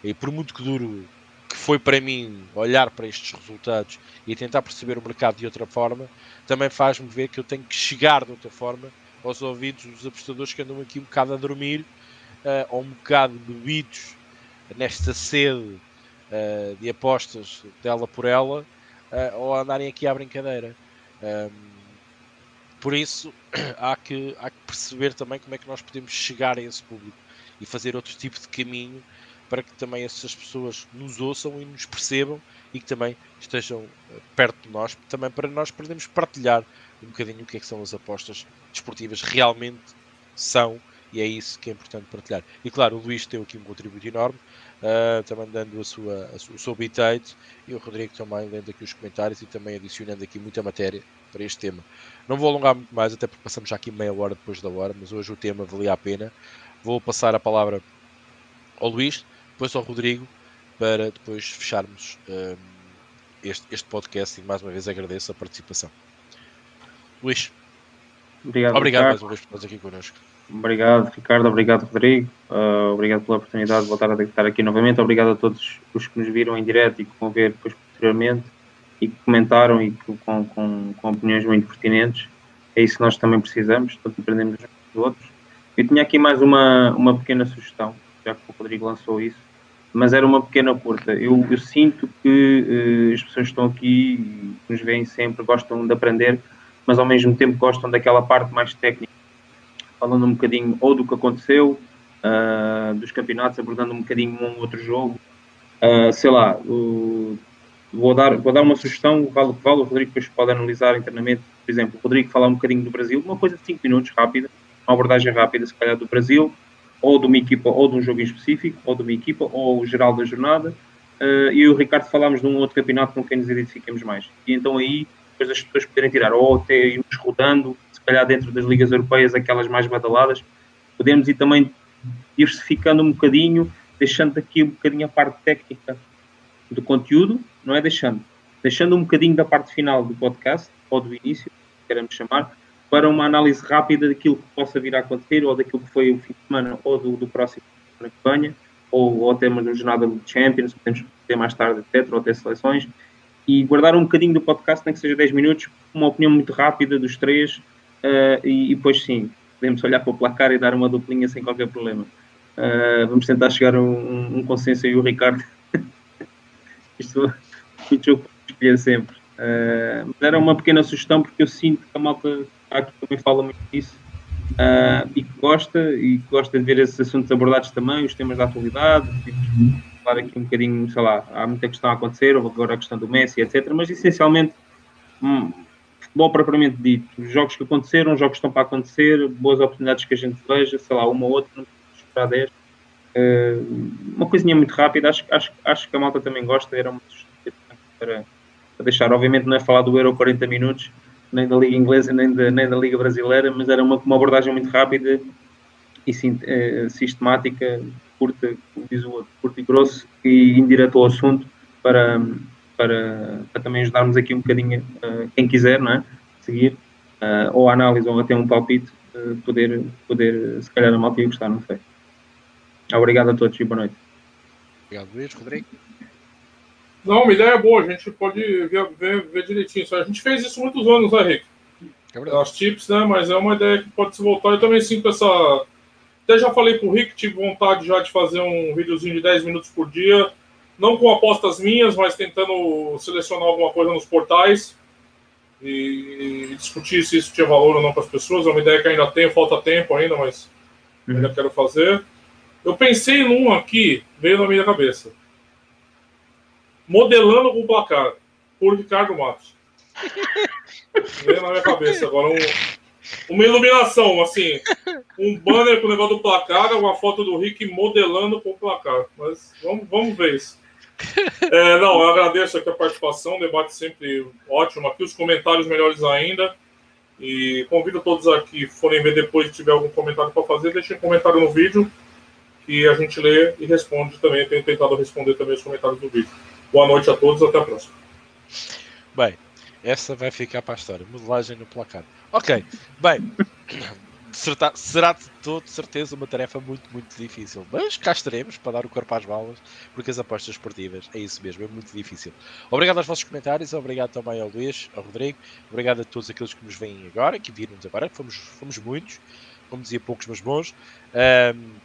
E por muito que duro que foi para mim olhar para estes resultados e tentar perceber o mercado de outra forma, também faz-me ver que eu tenho que chegar de outra forma aos ouvidos dos apostadores que andam aqui um bocado a dormir uh, ou um bocado bebidos nesta sede uh, de apostas dela por ela uh, ou andarem aqui à brincadeira. Um, por isso, há que, há que perceber também como é que nós podemos chegar a esse público e fazer outro tipo de caminho para que também essas pessoas nos ouçam e nos percebam e que também estejam eh, perto de nós, também para nós podermos partilhar um bocadinho o que é que são as apostas desportivas realmente são e é isso que é importante partilhar. E claro, o Luís tem aqui um contributo enorme, uh, também dando a sua, a sua, o seu bitate e o Rodrigo também lendo aqui os comentários e também adicionando aqui muita matéria para este tema. Não vou alongar muito mais, até porque passamos já aqui meia hora depois da hora, mas hoje o tema valia a pena. Vou passar a palavra ao Luís, depois ao Rodrigo, para depois fecharmos um, este, este podcast e mais uma vez agradeço a participação. Luís. Obrigado, obrigado mais uma vez por estar aqui connosco. Obrigado, Ricardo. Obrigado, Rodrigo. Uh, obrigado pela oportunidade de voltar a estar aqui novamente. Obrigado a todos os que nos viram em direto e que vão ver depois posteriormente e que comentaram e que, com, com, com opiniões muito pertinentes. É isso que nós também precisamos, todos aprendemos uns dos outros. Eu tinha aqui mais uma, uma pequena sugestão, já que o Rodrigo lançou isso, mas era uma pequena curta. Eu, eu sinto que uh, as pessoas que estão aqui, nos veem sempre, gostam de aprender, mas ao mesmo tempo gostam daquela parte mais técnica, falando um bocadinho ou do que aconteceu, uh, dos campeonatos, abordando um bocadinho um outro jogo. Uh, sei lá, vou, dar, vou dar uma sugestão, vale o que vale, o Rodrigo depois pode analisar internamente. Por exemplo, o Rodrigo falar um bocadinho do Brasil, uma coisa de 5 minutos, rápida, uma abordagem rápida, se calhar, do Brasil, ou de uma equipa, ou de um jogo em específico, ou de uma equipa, ou o geral da jornada. Uh, e o Ricardo falámos de um outro campeonato com quem nos identifiquemos mais. E então aí, depois as pessoas poderem tirar, ou até irmos rodando, calhar dentro das ligas europeias, aquelas mais badaladas, podemos ir também diversificando um bocadinho, deixando aqui um bocadinho a parte técnica do conteúdo, não é deixando, deixando um bocadinho da parte final do podcast, ou do início, queremos chamar, para uma análise rápida daquilo que possa vir a acontecer, ou daquilo que foi o fim de semana, ou do, do próximo campanha, ou, ou temos uma jornada de Champions, podemos ter mais tarde, etc., ou ter seleções, e guardar um bocadinho do podcast, nem que seja 10 minutos, uma opinião muito rápida dos três, uh, e, e, depois sim, podemos olhar para o placar e dar uma duplinha sem qualquer problema. Uh, vamos tentar chegar a um, um consenso aí, o Ricardo. Isto, isto jogo escolher sempre. Uh, era uma pequena sugestão porque eu sinto que a malta aqui também fala muito disso uh, e que gosta e que gosta de ver esses assuntos abordados também, os temas da atualidade, falar aqui um bocadinho, sei lá, há muita questão a acontecer, agora a questão do Messi, etc. Mas essencialmente hum, futebol propriamente dito, os jogos que aconteceram, os jogos que estão para acontecer, boas oportunidades que a gente veja, sei lá, uma ou outra, não esperar 10. Uh, uma coisinha muito rápida, acho, acho, acho que a malta também gosta, era uma para, para deixar, obviamente não é falar do Euro 40 minutos, nem da Liga Inglesa, nem da, nem da Liga Brasileira, mas era uma, uma abordagem muito rápida e sim, uh, sistemática, curta, como diz o outro, curto e grosso, e indireto ao assunto, para, para, para também ajudarmos aqui um bocadinho, uh, quem quiser, não é? Seguir, uh, ou a análise, ou até um palpite, poder, poder, se calhar a malta ia gostar, não sei. Obrigado a todos e boa noite. Obrigado, Luís. Rodrigo? Não, uma ideia boa, a gente pode ver, ver, ver direitinho. A gente fez isso muitos anos, né, Rick? É As tips, né? Mas é uma ideia que pode se voltar. Eu também sinto essa. Até já falei pro Rick, tive vontade já de fazer um videozinho de 10 minutos por dia. Não com apostas minhas, mas tentando selecionar alguma coisa nos portais e discutir se isso tinha valor ou não para as pessoas. É uma ideia que ainda tem, falta tempo ainda, mas uhum. ainda quero fazer. Eu pensei num aqui, veio na minha cabeça. Modelando com o placar, por Ricardo Matos. veio na minha cabeça agora um, uma iluminação, assim, um banner com o negócio do placar, uma foto do Rick modelando com o placar. Mas vamos, vamos ver isso. É, não, eu agradeço aqui a participação, o debate sempre ótimo aqui, os comentários melhores ainda. E convido todos aqui, forem ver depois, se tiver algum comentário para fazer, deixem um comentário no vídeo e a gente lê e responde também. Eu tenho tentado responder também os comentários do vídeo. Boa noite a todos, até a próxima. Bem, essa vai ficar para a história. Modelagem no placar. Ok, bem, será, de todo certeza uma tarefa muito, muito difícil. Mas cá estaremos para dar o corpo às balas, porque as apostas esportivas é isso mesmo, é muito difícil. Obrigado aos vossos comentários, obrigado também ao Luís, ao Rodrigo, obrigado a todos aqueles que nos veem agora, que viram-nos agora, fomos, fomos muitos, como dizia, poucos, mas bons. Um,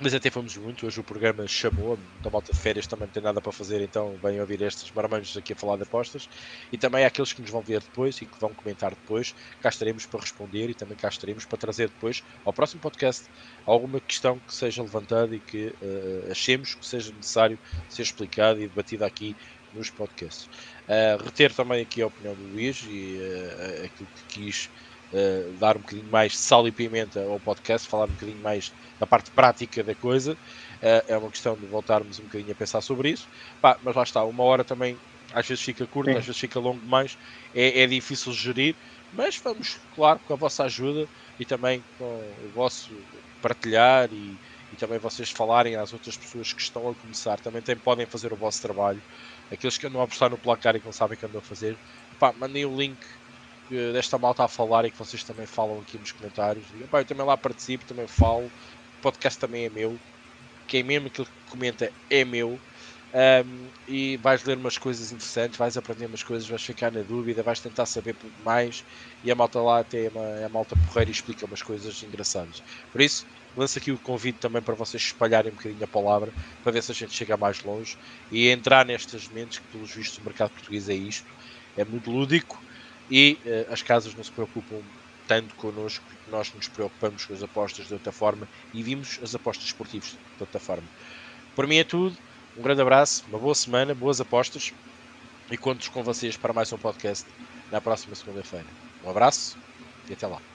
mas até fomos muito, hoje o programa chamou-me, da volta de férias também não tem nada para fazer, então venham ouvir estes marmanjos aqui a falar de apostas. E também aqueles que nos vão ver depois e que vão comentar depois, cá estaremos para responder e também cá estaremos para trazer depois ao próximo podcast alguma questão que seja levantada e que uh, achemos que seja necessário ser explicada e debatida aqui nos podcasts. Uh, reter também aqui a opinião do Luís e uh, aquilo que quis uh, dar um bocadinho mais de sal e pimenta ao podcast, falar um bocadinho mais da parte prática da coisa. Uh, é uma questão de voltarmos um bocadinho a pensar sobre isso. Pá, mas lá está, uma hora também às vezes fica curto, Sim. às vezes fica longo demais, é, é difícil gerir, mas vamos, claro, com a vossa ajuda e também com o vosso partilhar e, e também vocês falarem às outras pessoas que estão a começar, também tem, podem fazer o vosso trabalho. Aqueles que andam a apostar no placar e que não sabem o que andam a fazer, pá, mandem o link eh, desta malta a falar e que vocês também falam aqui nos comentários. Digam, eu também lá participo, também falo. O podcast também é meu. Quem mesmo aquilo que comenta é meu. Um, e vais ler umas coisas interessantes, vais aprender umas coisas, vais ficar na dúvida, vais tentar saber mais e a malta lá até é, uma, é a malta porreira e explica umas coisas engraçadas. Por isso, lanço aqui o convite também para vocês espalharem um bocadinho a palavra para ver se a gente chega mais longe e entrar nestas mentes que pelos vistos o mercado português é isto, é muito lúdico e uh, as casas não se preocupam tanto connosco, nós nos preocupamos com as apostas de outra forma e vimos as apostas esportivas de outra forma. Por mim é tudo. Um grande abraço, uma boa semana, boas apostas e conto com vocês para mais um podcast na próxima segunda-feira. Um abraço e até lá.